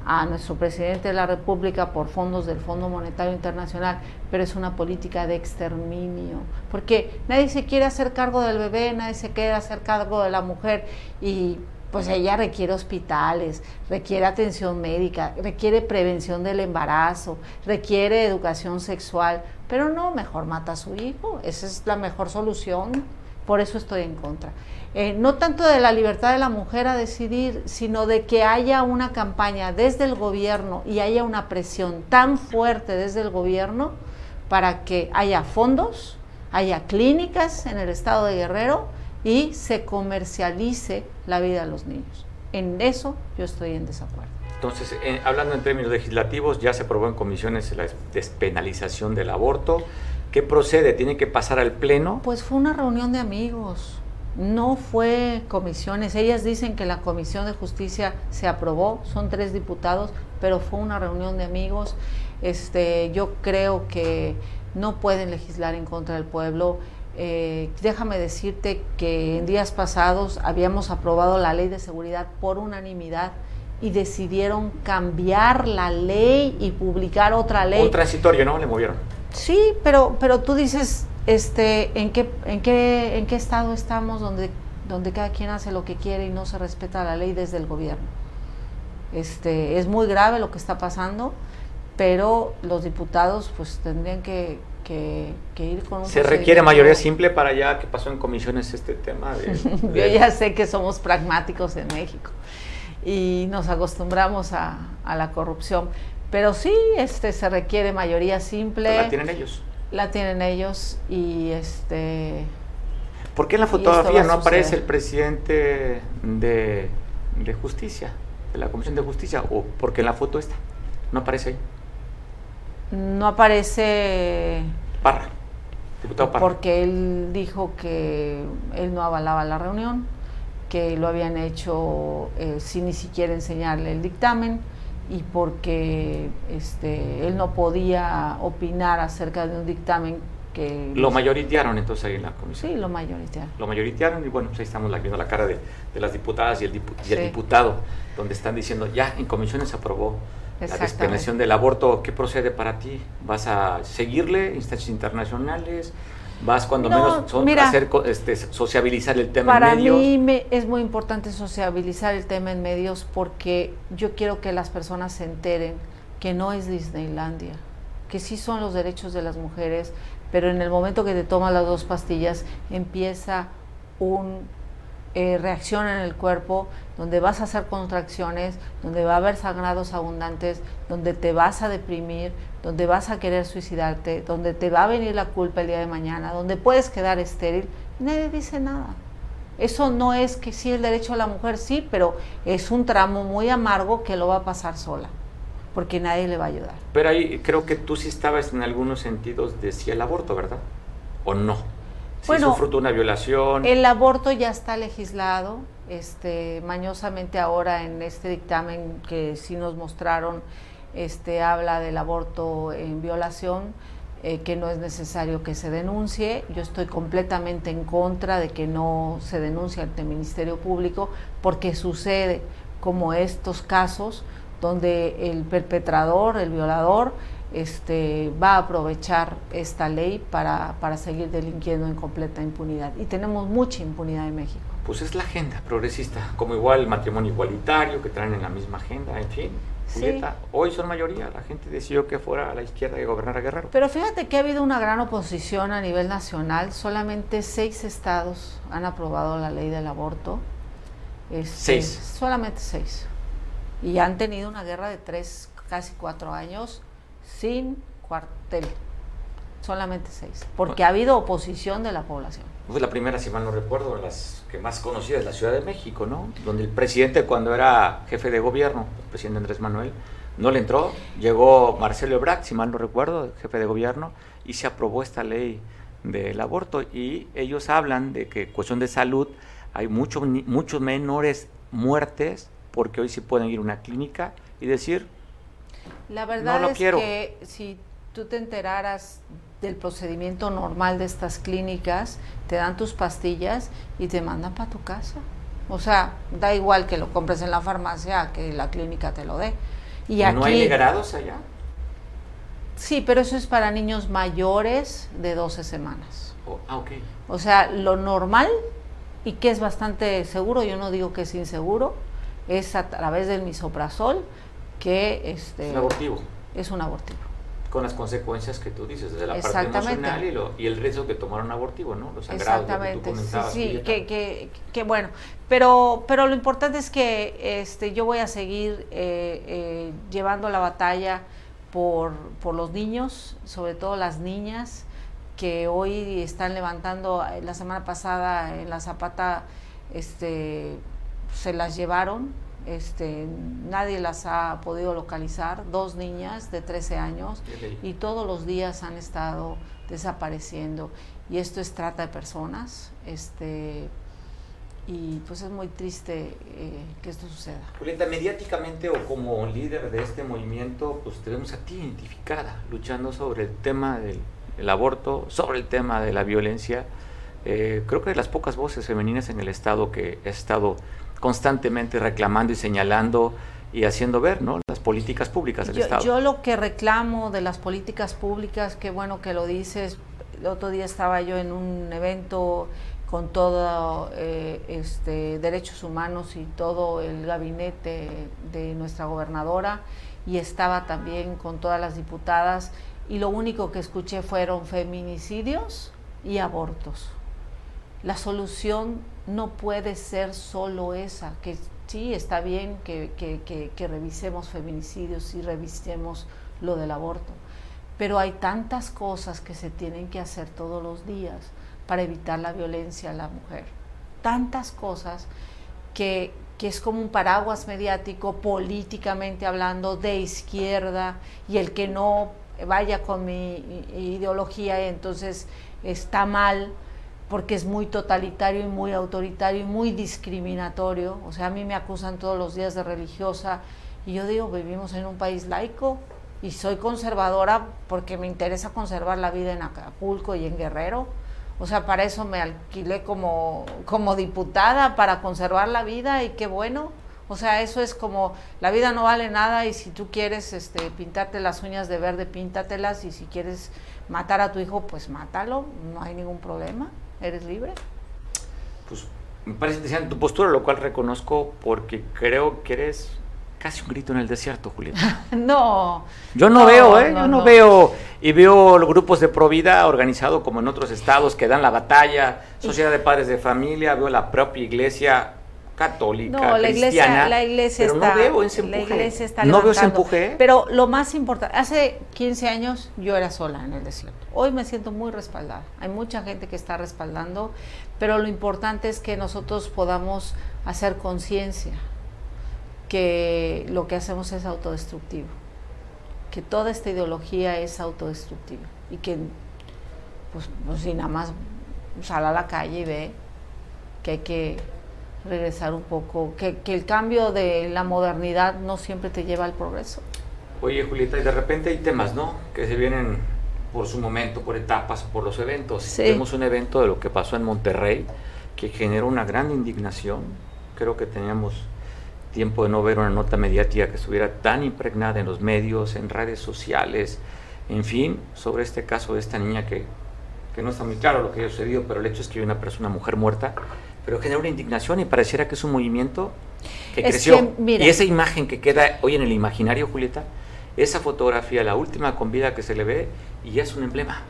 a nuestro presidente de la República por fondos del Fondo Monetario Internacional, pero es una política de exterminio, porque nadie se quiere hacer cargo del bebé, nadie se quiere hacer cargo de la mujer. Y pues ella requiere hospitales, requiere atención médica, requiere prevención del embarazo, requiere educación sexual, pero no, mejor mata a su hijo, esa es la mejor solución, por eso estoy en contra. Eh, no tanto de la libertad de la mujer a decidir, sino de que haya una campaña desde el gobierno y haya una presión tan fuerte desde el gobierno para que haya fondos, haya clínicas en el estado de Guerrero, y se comercialice la vida de los niños. En eso yo estoy en desacuerdo. Entonces, hablando en términos legislativos, ya se aprobó en comisiones la despenalización del aborto. ¿Qué procede? ¿Tiene que pasar al Pleno? Pues fue una reunión de amigos, no fue comisiones. Ellas dicen que la Comisión de Justicia se aprobó, son tres diputados, pero fue una reunión de amigos. Este, yo creo que no pueden legislar en contra del pueblo. Eh, déjame decirte que en días pasados habíamos aprobado la ley de seguridad por unanimidad y decidieron cambiar la ley y publicar otra ley. Un transitorio, ¿no? Le movieron. Sí, pero, pero tú dices, este, ¿en qué, en qué, en qué estado estamos donde, donde cada quien hace lo que quiere y no se respeta la ley desde el gobierno? Este, es muy grave lo que está pasando, pero los diputados pues tendrían que, que, ir con un ¿Se requiere mayoría simple para ya que pasó en comisiones este tema? Yo ya sé que somos pragmáticos en México y nos acostumbramos a, la corrupción, pero sí este, se requiere mayoría simple. ¿La tienen ellos? La tienen ellos y este... ¿Por qué en la fotografía no aparece el presidente de, de justicia, de la Comisión de Justicia? ¿O porque en la foto está? ¿No aparece ahí? No aparece... Parra, diputado Parra. Porque él dijo que él no avalaba la reunión, que lo habían hecho eh, sin ni siquiera enseñarle el dictamen y porque este, él no podía opinar acerca de un dictamen que... Lo mayoritearon entonces ahí en la comisión. Sí, lo mayoritearon. Lo mayoritearon y bueno, pues ahí estamos viendo la cara de, las diputadas y el, y el diputado, donde están diciendo, ya en comisiones se aprobó la despenalización del aborto, ¿qué procede para ti? ¿Vas a seguirle instancias internacionales? ¿Vas cuando menos hacer este, sociabilizar el tema en medios? Para mí me, es muy importante sociabilizar el tema en medios porque yo quiero que las personas se enteren que no es Disneylandia, que sí son los derechos de las mujeres, pero en el momento que te tomas las dos pastillas empieza un eh, reacción en el cuerpo, donde vas a hacer contracciones, donde va a haber sangrados abundantes, donde te vas a deprimir, donde vas a querer suicidarte, donde te va a venir la culpa el día de mañana, donde puedes quedar estéril, nadie dice nada. Eso no es que sí el derecho a la mujer, sí, pero es un tramo muy amargo que lo va a pasar sola, porque nadie le va a ayudar. Pero ahí creo que tú sí estabas en algunos sentidos de sí el aborto, ¿verdad? ¿O no? bueno, fruto de una violación. El aborto ya está legislado, este, mañosamente ahora en este dictamen que sí nos mostraron, este, habla del aborto en violación, eh, que no es necesario que se denuncie. Yo estoy completamente en contra de que no se denuncie ante el Ministerio Público porque sucede como estos casos donde el perpetrador, el violador, este, va a aprovechar esta ley para, para seguir delinquiendo en completa impunidad. Y tenemos mucha impunidad en México. Pues es la agenda progresista, como igual el matrimonio igualitario que traen en la misma agenda, en fin. Julieta, hoy son mayoría, la gente decidió que fuera a la izquierda y gobernar a Guerrero. Pero fíjate que ha habido una gran oposición a nivel nacional, solamente seis estados han aprobado la ley del aborto. Este, seis. Solamente seis. Y han tenido una guerra de tres, casi cuatro años sin cuartel. Solamente seis. Porque ha habido oposición de la población. Fue la primera, si mal no recuerdo, las que más conocidas es la Ciudad de México, ¿no? Donde el presidente, cuando era jefe de gobierno, el presidente Andrés Manuel, no le entró. Llegó Marcelo Ebrard, si mal no recuerdo, jefe de gobierno, y se aprobó esta ley del aborto. Y ellos hablan de que cuestión de salud hay muchos muchos menores muertes porque hoy sí pueden ir a una clínica y decir la verdad es que si tú te enteraras del procedimiento normal de estas clínicas, te dan tus pastillas y te mandan para tu casa. O sea, da igual que lo compres en la farmacia que la clínica te lo dé. Y ¿No hay grados allá? Sí, pero eso es para niños mayores de 12 semanas. Oh, ah, O sea, lo normal y que es bastante seguro, yo no digo que es inseguro, es a través del misoprazol que este, es un abortivo. Es un abortivo. Con las consecuencias que tú dices, desde la parte emocional y, lo, y el riesgo que tomaron abortivo, ¿no? Los sangrados, Exactamente, sí, sí que, que, que, bueno, pero, pero lo importante es que este, yo voy a seguir eh, eh, llevando la batalla por, por los niños, sobre todo las niñas, que hoy están levantando, eh, la semana pasada en la Zapata este, se las llevaron, este, nadie las ha podido localizar, dos niñas de 13 años y todos los días han estado desapareciendo y esto es trata de personas este, y pues es muy triste eh, que esto suceda. Julieta, mediáticamente o como líder de este movimiento, pues tenemos a ti identificada luchando sobre el tema del aborto, sobre el tema de la violencia. Eh, creo que de las pocas voces femeninas en el Estado que he estado constantemente reclamando y señalando y haciendo ver ¿no? las políticas públicas del Estado. Yo lo que reclamo de las políticas públicas, qué bueno que lo dices, el otro día estaba yo en un evento con todo eh, este, derechos humanos y todo el gabinete de nuestra gobernadora y estaba también con todas las diputadas y lo único que escuché fueron feminicidios y abortos. La solución no puede ser solo esa, que sí está bien que, que, revisemos feminicidios y revisemos lo del aborto, pero hay tantas cosas que se tienen que hacer todos los días para evitar la violencia a la mujer, tantas cosas que, que es como un paraguas mediático políticamente hablando de izquierda y el que no vaya con mi ideología entonces está mal porque es muy totalitario y muy autoritario y muy discriminatorio. O sea, a mí me acusan todos los días de religiosa y yo digo, vivimos en un país laico y soy conservadora porque me interesa conservar la vida en Acapulco y en Guerrero. O sea, para eso me alquilé como, como diputada, para conservar la vida y qué bueno. O sea, eso es como, la vida no vale nada y si tú quieres este, pintarte las uñas de verde, píntatelas y si quieres matar a tu hijo, pues mátalo, no hay ningún problema eres libre. Pues me parece interesante tu postura, lo cual reconozco porque creo que eres casi un grito en el desierto, Julieta. no. Yo no, veo, ¿eh? yo no, veo. Y veo los grupos de Provida organizados como en otros estados que dan la batalla, Sociedad de Padres de Familia, veo la propia iglesia católica, no, la iglesia, la iglesia pero está, no veo ese empuje. La iglesia está no veo ese empuje. Pero lo más importante, hace 15 años yo era sola en el desierto. Hoy me siento muy respaldada. Hay mucha gente que está respaldando, pero lo importante es que nosotros podamos hacer conciencia que lo que hacemos es autodestructivo, que toda esta ideología es autodestructiva y que, pues, pues si nada más sal a la calle y ve que hay que regresar un poco, que, que el cambio de la modernidad no siempre te lleva al progreso. Oye, Julieta, y de repente hay temas, ¿no? Que se vienen por su momento, por etapas, por los eventos. Sí. Vemos un evento de lo que pasó en Monterrey que generó una gran indignación. Creo que teníamos tiempo de no ver una nota mediática que estuviera tan impregnada en los medios, en redes sociales, en fin, sobre este caso de esta niña que, que no está muy claro lo que ha sucedido, pero el hecho es que hay una persona, una mujer muerta, pero genera una indignación y pareciera que es un movimiento que Es creció. que, y esa imagen que queda hoy en el imaginario, Julieta, esa fotografía, la última con vida que se le ve, y es un emblema.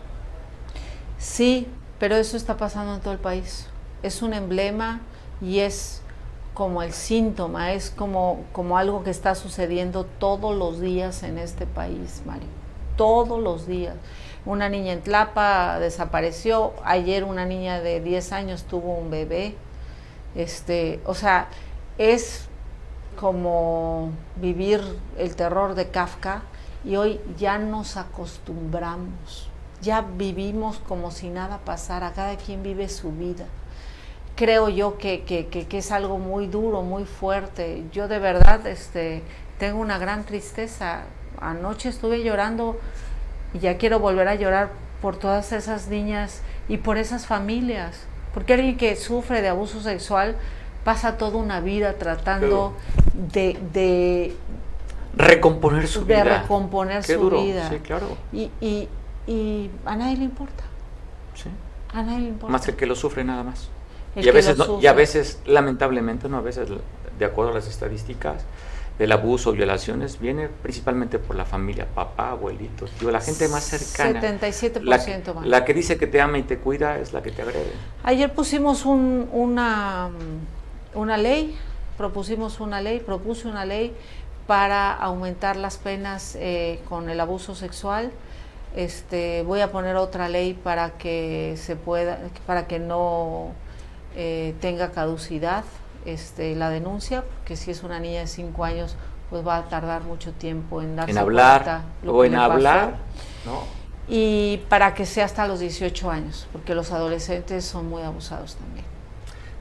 Sí, pero eso está pasando en todo el país. Es un emblema y es como el síntoma, es como, como algo que está sucediendo todos los días en este país, Mario. Todos los días. Una niña en Tlapa desapareció, ayer una niña de 10 años tuvo un bebé. Este, o sea, es como vivir el terror de Kafka y hoy ya nos acostumbramos, ya vivimos como si nada pasara, cada quien vive su vida. Creo yo que, que, que, que es algo muy duro, muy fuerte. Yo de verdad este, tengo una gran tristeza. Anoche estuve llorando y ya quiero volver a llorar por todas esas niñas y por esas familias. Porque alguien que sufre de abuso sexual pasa toda una vida tratando de, de, Recomponer su de vida. recomponer Qué su duro. vida. Sí, claro. Y, y, y a nadie le importa. Sí. A nadie le importa. Más que el que lo sufre nada más. El y a veces, no- y a veces, lamentablemente, no a veces, de acuerdo a las estadísticas, del abuso, violaciones, viene principalmente por la familia, papá, abuelitos, tío, la gente más cercana. 77% La, que- más. la que dice que te ama y te cuida es la que te agrede. Ayer pusimos un- una, una ley, propusimos una ley, propuse una ley para aumentar las penas eh, con el abuso sexual. Este, voy a poner otra ley para que se pueda, para que no eh, tenga caducidad este, la denuncia, porque si es una niña de 5 años, pues va a tardar mucho tiempo en darse En hablar cuenta lo o en hablar, ¿no? y para que sea hasta los 18 años, porque los adolescentes son muy abusados también.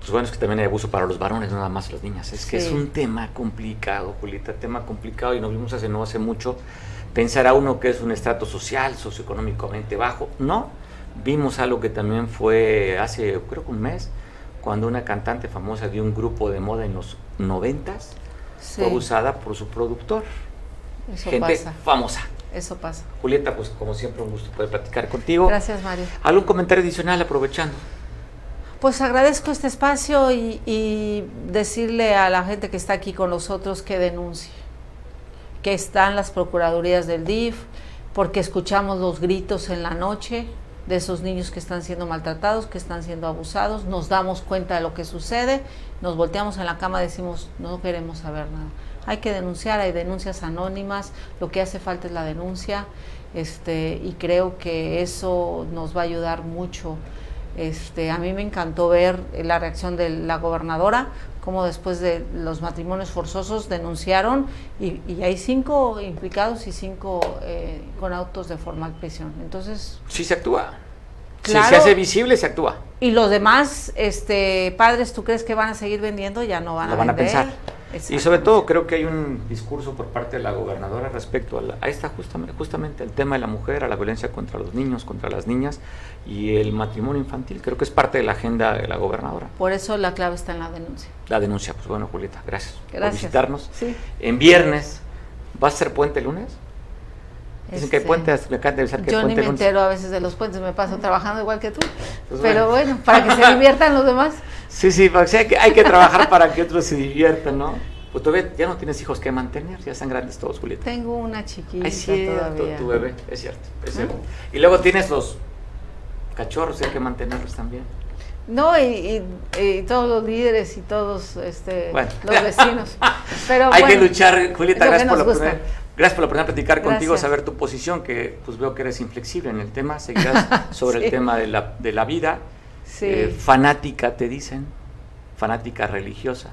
Pues bueno, es que también hay abuso para los varones, no nada más las niñas. Es que es un tema complicado, Julieta, tema complicado y nos vimos hace no hace mucho. Pensará uno que es un estrato social, socioeconómicamente bajo. No, vimos algo que también fue hace, creo que un mes, cuando una cantante famosa de un grupo de moda en los noventas Sí, fue abusada por su productor. eso Gente pasa, famosa. eso pasa. Julieta, pues como siempre un gusto poder platicar contigo. Gracias, Mario. ¿Algún comentario adicional aprovechando? Pues agradezco este espacio y, y decirle a la gente que está aquí con nosotros que denuncie, que están las procuradurías del DIF, porque escuchamos los gritos en la noche de esos niños que están siendo maltratados, que están siendo abusados, nos damos cuenta de lo que sucede, nos volteamos en la cama decimos, no queremos saber nada. Hay que denunciar, hay denuncias anónimas, lo que hace falta es la denuncia, este, y creo que eso nos va a ayudar mucho. Este, a mí me encantó ver la reacción de la gobernadora, como después de los matrimonios forzosos denunciaron y, y hay cinco implicados y cinco eh, con autos de formal prisión. Entonces, Sí se actúa. Si se hace visible, se actúa. y los demás este, padres, ¿tú crees que van a seguir vendiendo? Ya no van lo a van a vender. pensar. Y sobre todo creo que hay un discurso por parte de la gobernadora respecto a, la- a esta justamente, justamente el tema de la mujer, a la violencia contra los niños, contra las niñas y el matrimonio infantil. Creo que es parte de la agenda de la gobernadora. Por eso la clave está en la denuncia. La denuncia, pues bueno, Julieta, gracias, por Gracias. visitarnos. Sí. En viernes, ¿va a ser puente el lunes? Dicen que hay Este, puentes, me acaban de avisar que Yo ni me entero a veces de los puentes, me paso trabajando igual que tú. Pues Pero bueno. bueno, para que se diviertan los demás. Sí, sí, hay que, hay que trabajar para que otros se diviertan, ¿no? Pues todavía ya no tienes hijos que mantener, ya están grandes todos, Julieta. Tengo una chiquita Es cierto, todavía. tu bebé, es cierto, es cierto. Y luego tienes los cachorros, hay que mantenerlos también. No, y, y- y todos los líderes y todos este, Bueno. los vecinos. Pero hay que luchar, Julieta, gracias por, la oportunidad, gracias por la oportunidad de platicar contigo, saber tu posición, que pues veo que eres inflexible en el tema, seguirás sobre Sí. el tema de la, de la vida. Sí. Eh, fanática, te dicen, fanática religiosa.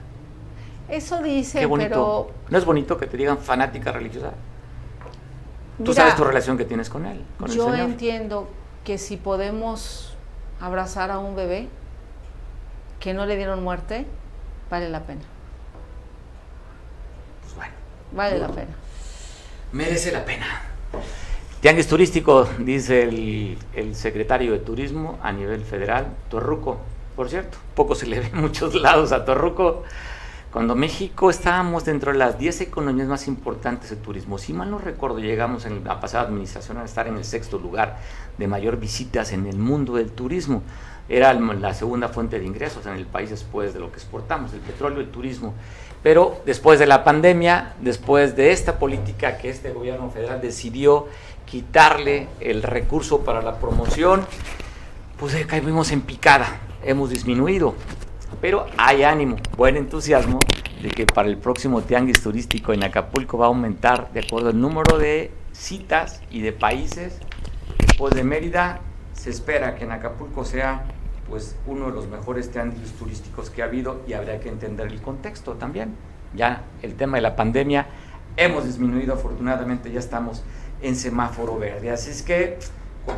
Eso dicen, Qué bonito. pero ¿No es bonito que te digan fanática religiosa? Tú mira, sabes tu relación que tienes con él, con yo el Señor. entiendo que si podemos abrazar a un bebé que no le dieron muerte, vale la pena. Pues bueno. Vale la pena. Merece la pena. Tianguis turístico, dice el, el, secretario de Turismo a nivel federal, Torruco, por cierto, poco se le ve en muchos lados a Torruco. Cuando México estábamos dentro de las 10 economías más importantes de turismo, si mal no recuerdo, llegamos en la pasada administración a estar en el sexto lugar de mayor visitas en el mundo del turismo. Era la segunda fuente de ingresos en el país después de lo que exportamos, el petróleo, el turismo. Pero después de la pandemia, después de esta política que este gobierno federal decidió quitarle el recurso para la promoción, pues caímos en picada, hemos disminuido. Pero hay ánimo, buen entusiasmo de que para el próximo tianguis turístico en Acapulco va a aumentar de acuerdo al número de citas y de países. Después de Mérida, se espera que en Acapulco sea pues uno de los mejores tianguis turísticos que ha habido y habría que entender el contexto también. Ya el tema de la pandemia hemos disminuido afortunadamente, ya estamos en semáforo verde. Así es que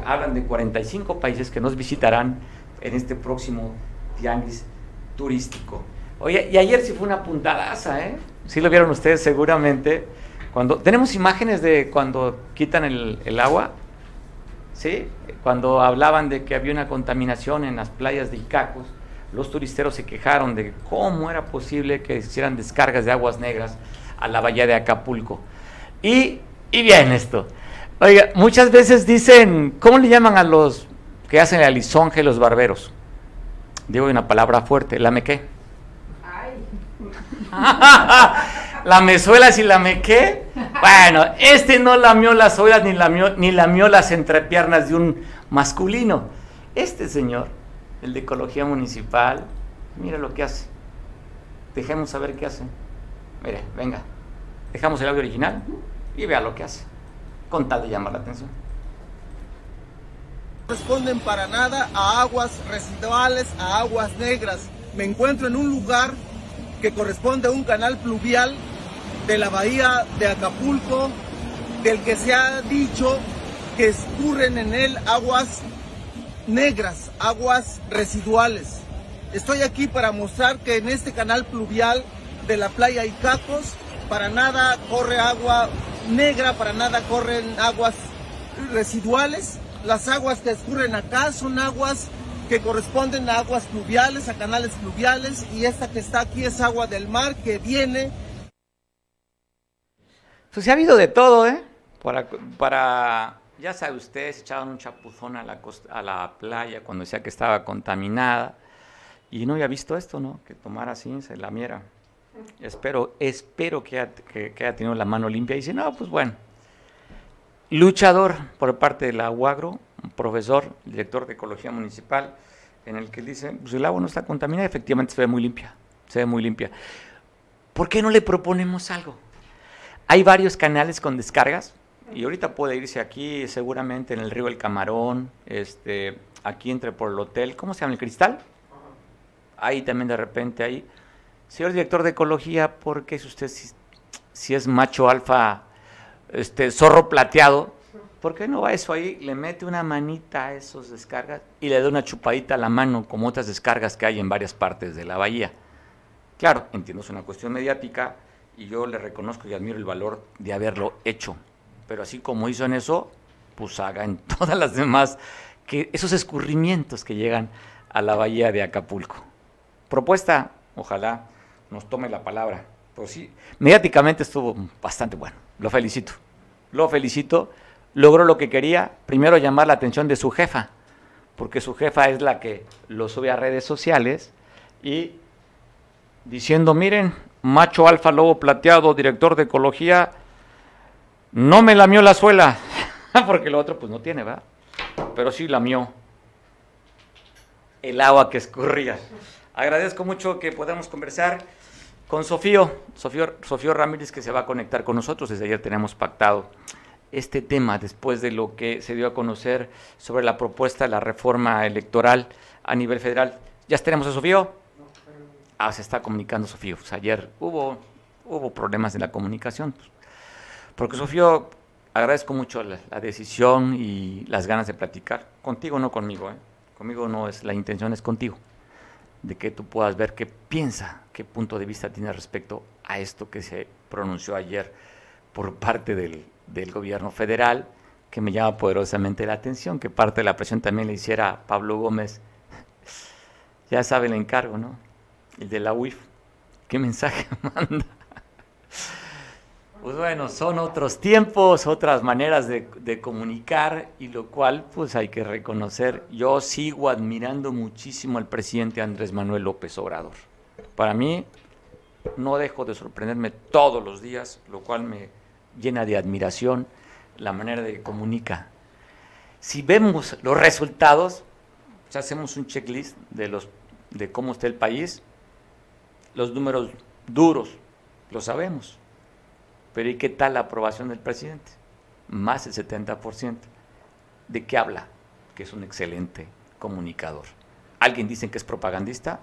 hablan de 45 países que nos visitarán en este próximo tianguis turístico. Oye, y ayer sí fue una puntadaza, ¿eh? Sí lo vieron ustedes seguramente. Cuando tenemos imágenes de cuando quitan el, el agua, ¿sí? Cuando hablaban de que había una contaminación en las playas de Icacos, los turisteros se quejaron de cómo era posible que hicieran descargas de aguas negras a la bahía de Acapulco. Y, y bien esto. Oiga, muchas veces dicen, ¿cómo le llaman a los que hacen el lisonje los barberos? Digo una palabra fuerte, la mequé. la mezuela y la mequé. Bueno, este no lamió las olas ni lamió, ni lamió las entrepiernas de un masculino. Este señor, el de Ecología Municipal, mira lo que hace. Dejemos saber qué hace. Mire, venga. Dejamos el audio original y vea lo que hace. Con tal de llamar la atención responden para nada a aguas residuales, a aguas negras. Me encuentro en un lugar que corresponde a un canal pluvial de la bahía de Acapulco, del que se ha dicho que escurren en él aguas negras, aguas residuales. Estoy aquí para mostrar que en este canal pluvial de la playa Icacos, para nada corre agua negra, para nada corren aguas residuales, las aguas que escurren acá son aguas que corresponden a aguas pluviales, a canales pluviales, y esta que está aquí es agua del mar que viene. Pues se ha habido de todo, ¿eh? Para, para ya sabe usted, se echaban un chapuzón a la, a la playa cuando decía que estaba contaminada, y no había visto esto, ¿no? Que tomara así, se la miera. Espero, espero que haya, que haya tenido la mano limpia y dice, no, pues bueno, luchador por parte de la UAGRO, un profesor, director de Ecología Municipal, en el que dice, pues el agua no está contaminada, efectivamente se ve muy limpia, se ve muy limpia. ¿Por qué no le proponemos algo? Hay varios canales con descargas, y ahorita puede irse aquí, seguramente en el río El Camarón, este, aquí entre por el hotel, ¿cómo se llama? ¿El Cristal? Ahí también de repente ahí. Señor director de Ecología, ¿por qué si usted si, si es macho alfa este zorro plateado, ¿por qué no va eso ahí? Le mete una manita a esos descargas y le da una chupadita a la mano, como otras descargas que hay en varias partes de la bahía. Claro, entiendo, es una cuestión mediática y yo le reconozco y admiro el valor de haberlo hecho. Pero así como hizo en eso, pues haga en todas las demás que esos escurrimientos que llegan a la bahía de Acapulco. Propuesta, ojalá nos tome la palabra. Pues sí, mediáticamente estuvo bastante bueno. Lo felicito. Lo felicito. Logró lo que quería. Primero llamar la atención de su jefa, porque su jefa es la que lo sube a redes sociales y diciendo, miren, macho alfa lobo plateado, director de ecología, no me lamió la suela, porque lo otro pues no tiene, ¿verdad? Pero sí lamió el agua que escurría. Agradezco mucho que podamos conversar con Sofío, Sofío, Sofío Ramírez que se va a conectar con nosotros. Desde ayer tenemos pactado este tema después de lo que se dio a conocer sobre la propuesta de la reforma electoral a nivel federal. ¿Ya tenemos a Sofío? Ah, se está comunicando Sofío. Pues ayer hubo, hubo problemas en la comunicación. Porque Sofío, agradezco mucho la, decisión y las ganas de platicar. Contigo, no conmigo, ¿eh? Conmigo no es, la intención es contigo, de que tú puedas ver qué piensa, qué punto de vista tiene respecto a esto que se pronunció ayer por parte del, del gobierno federal, que me llama poderosamente la atención, que parte de la presión también le hiciera Pablo Gómez. Ya sabe el encargo, ¿no? El de la UIF. ¿Qué mensaje manda? Pues bueno, son otros tiempos, otras maneras de, de, comunicar y lo cual pues hay que reconocer. Yo sigo admirando muchísimo al presidente Andrés Manuel López Obrador. Para mí no dejo de sorprenderme todos los días, lo cual me llena de admiración la manera de comunica. Si vemos los resultados, pues hacemos un checklist de, los, de cómo está el país, los números duros, lo sabemos. Pero ¿y qué tal la aprobación del presidente? Más del 70%. ¿De qué habla? Que es un excelente comunicador. ¿Alguien dice que es propagandista?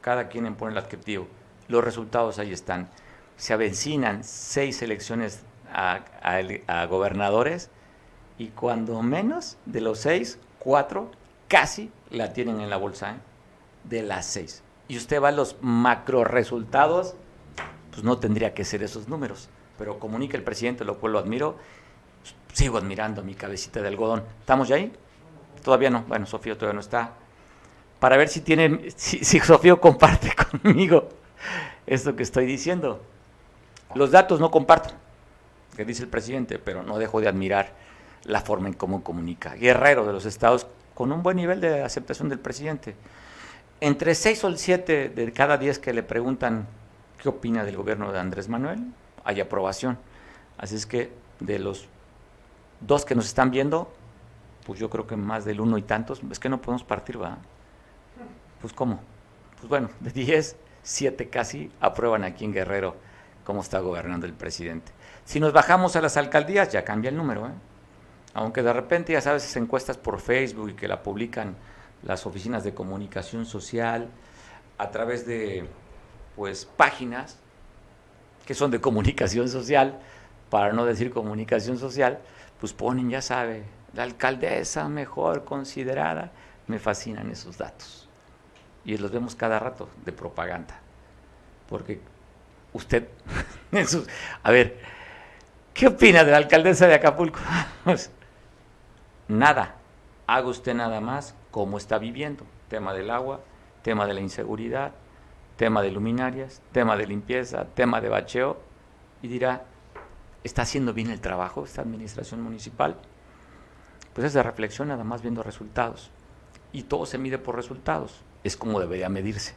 Cada quien pone el adjetivo. Los resultados ahí están. Se avecinan seis elecciones a, gobernadores y cuando menos de los seis, cuatro casi la tienen en la bolsa, ¿eh? de las seis. Y usted va a los macro resultados, pues no tendría que ser esos números, pero comunica el presidente, lo cual lo admiro, sigo admirando mi cabecita de algodón. ¿Estamos ya ahí? Todavía no, bueno, Sofía todavía no está. Para ver si tiene, si, si Sofío comparte conmigo esto que estoy diciendo. Los datos no comparto que dice el presidente, pero no dejo de admirar la forma en cómo comunica. Guerrero de los estados con un buen nivel de aceptación del presidente. Entre seis o siete de cada diez que le preguntan qué opina del gobierno de Andrés Manuel, hay aprobación. Así es que de los dos que nos están viendo, pues yo creo que más del uno y tantos, es que no podemos partir, ¿va? Pues ¿cómo? Pues bueno, de diez, siete casi aprueban aquí en Guerrero cómo está gobernando el presidente. Si nos bajamos a las alcaldías, ya cambia el número. ¿eh? Aunque de repente, ya sabes, encuestas por Facebook y que la publican las oficinas de comunicación social a través de pues páginas que son de comunicación social, para no decir comunicación social, pues ponen, ya sabe, la alcaldesa mejor considerada. Me fascinan esos datos. Y los vemos cada rato de propaganda. Porque usted, a ver, ¿Qué opina de la alcaldesa de Acapulco? nada. Haga usted nada más cómo está viviendo. Tema del agua, tema de la inseguridad, tema de luminarias, tema de limpieza, tema de bacheo. Y dirá, ¿está haciendo bien el trabajo esta administración municipal? Pues es de reflexión nada más viendo resultados. Y todo se mide por resultados. Es como debería medirse.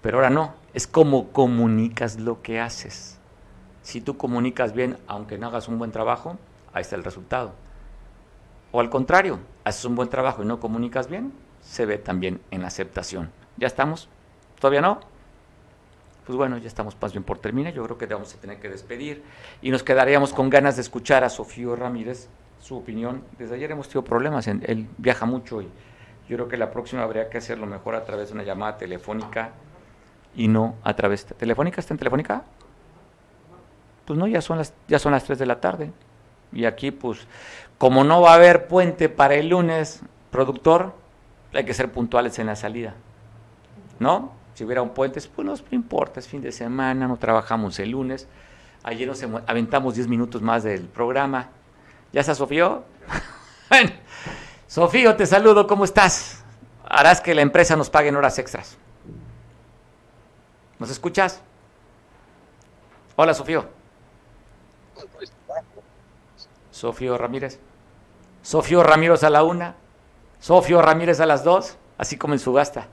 Pero ahora no, es como comunicas lo que haces. Si tú comunicas bien, aunque no hagas un buen trabajo, ahí está el resultado. O al contrario, haces un buen trabajo y no comunicas bien, se ve también en la aceptación. ¿Ya estamos? ¿Todavía no? Pues bueno, ya estamos más bien por terminar. Yo creo que vamos a tener que despedir y nos quedaríamos con ganas de escuchar a Sofío Ramírez, su opinión. Desde ayer hemos tenido problemas, él viaja mucho y yo creo que la próxima habría que hacerlo mejor a través de una llamada telefónica y no a través de... ¿Telefónica? ¿Está en telefónica? Pues no, ya son las, ya son las 3 de la tarde. Y aquí, pues, como no va a haber puente para el lunes, productor, hay que ser puntuales en la salida. ¿No? Si hubiera un puente, pues no, importa, es fin de semana, no trabajamos el lunes. Ayer nos aventamos 10 minutos más del programa. ¿Ya está Sofío? Sofío, te saludo, ¿cómo estás? Harás que la empresa nos pague en horas extras. ¿Nos escuchas? Hola, Sofío. Sofío Ramírez. Sofío Ramírez a la una. Sofío Ramírez a las dos. Así como en su gasta.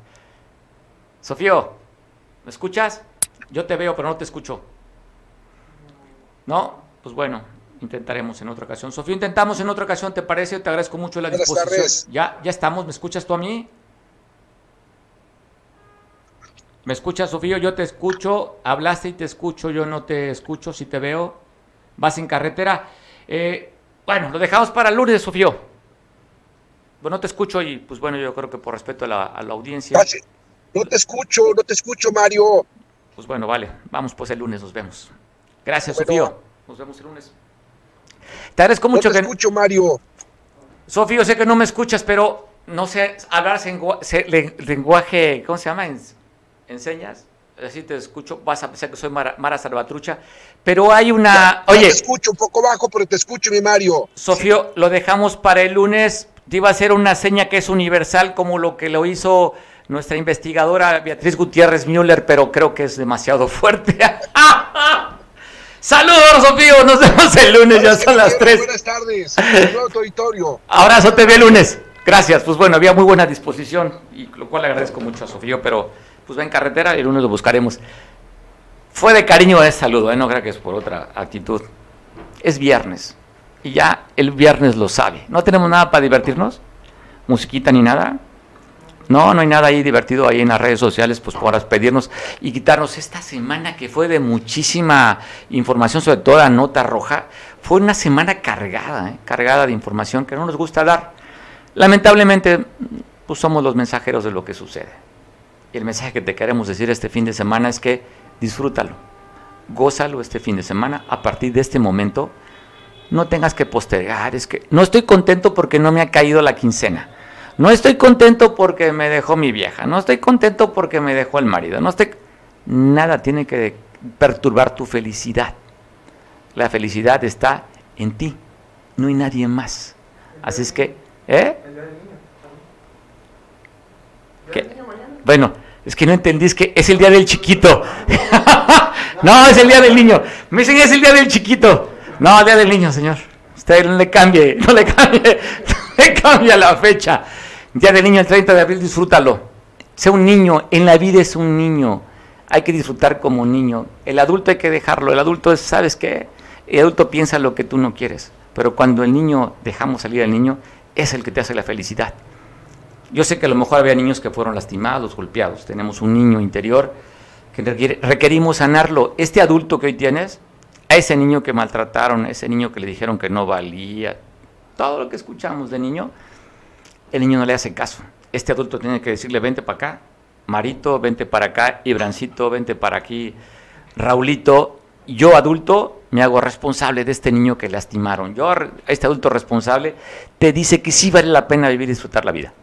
Sofío, ¿me escuchas? Yo te veo, pero no te escucho. ¿No? Pues bueno, intentaremos en otra ocasión. Sofío, intentamos en otra ocasión, ¿te parece? Te agradezco mucho la disposición. Ya, ya estamos, ¿me escuchas tú a mí? ¿Me escuchas, Sofío? Yo te escucho. Hablaste y te escucho. Yo no te escucho. Si te veo, vas en carretera. Eh, bueno, lo dejamos para el lunes, Sofío. Bueno, no te escucho y pues bueno, yo creo que por respeto a la, a la audiencia. No te escucho, no te escucho, Mario. Pues bueno, vale, vamos pues el lunes, nos vemos. Gracias, bueno, Sofío. Nos vemos el lunes. Te agradezco mucho no te que... escucho, Mario. Sofío, sé que no me escuchas, pero no sé hablar lenguaje, ¿cómo se llama? ¿Enseñas? Así te escucho, vas a pensar que soy Mara, Salvatrucha, pero hay una... oye, te escucho un poco bajo, pero te escucho, mi Mario. Sofío, lo dejamos para el lunes, te iba a hacer una seña que es universal, como lo que lo hizo nuestra investigadora Beatriz Gutiérrez Müller, pero creo que es demasiado fuerte. Saludos, Sofío. Nos vemos el lunes, ya son las 3. Buenas tardes. Auditorio. Abrazo, te el lunes. Gracias. Pues bueno, había muy buena disposición, y lo cual le agradezco mucho a Sofío, pero pues va en carretera y el lunes lo buscaremos. Fue de cariño ese saludo, ¿eh? no creo que es por otra actitud. Es viernes y ya el viernes lo sabe. No tenemos nada para divertirnos, musiquita ni nada. No, no hay nada ahí divertido ahí en las redes sociales, pues para pedirnos y quitarnos esta semana que fue de muchísima información, sobre todo la nota roja. Fue una semana cargada, ¿eh? cargada de información que no nos gusta dar. Lamentablemente, pues somos los mensajeros de lo que sucede. Y el mensaje que te queremos decir este fin de semana es que disfrútalo, gózalo este fin de semana. A partir de este momento, no tengas que postergar. Es que no estoy contento porque no me ha caído la quincena. No estoy contento porque me dejó mi vieja. No estoy contento porque me dejó el marido. No estoy. Nada tiene que perturbar tu felicidad. La felicidad está en ti. No hay nadie más. Así es que, ¿eh? ¿Qué? Bueno, es que no entendí, que es el día del chiquito. no, es el día del niño. Me dicen, es el día del chiquito. No, día del niño, señor. Usted no le cambie, no le cambie, no le cambia la fecha. Día del niño, el 30 de abril, disfrútalo. Sea un niño, en la vida es un niño. Hay que disfrutar como un niño. El adulto hay que dejarlo. El adulto es, ¿sabes qué? El adulto piensa lo que tú no quieres. Pero cuando el niño, dejamos salir al niño, es el que te hace la felicidad. Yo sé que a lo mejor había niños que fueron lastimados, golpeados. Tenemos un niño interior que requerimos sanarlo. Este adulto que hoy tienes, a ese niño que maltrataron, a ese niño que le dijeron que no valía, todo lo que escuchamos de niño, el niño no le hace caso. Este adulto tiene que decirle, vente para acá, Marito, vente para acá, Ibrancito, vente para aquí, Raulito. Yo adulto me hago responsable de este niño que lastimaron. Yo, este adulto responsable, te dice que sí vale la pena vivir y disfrutar la vida.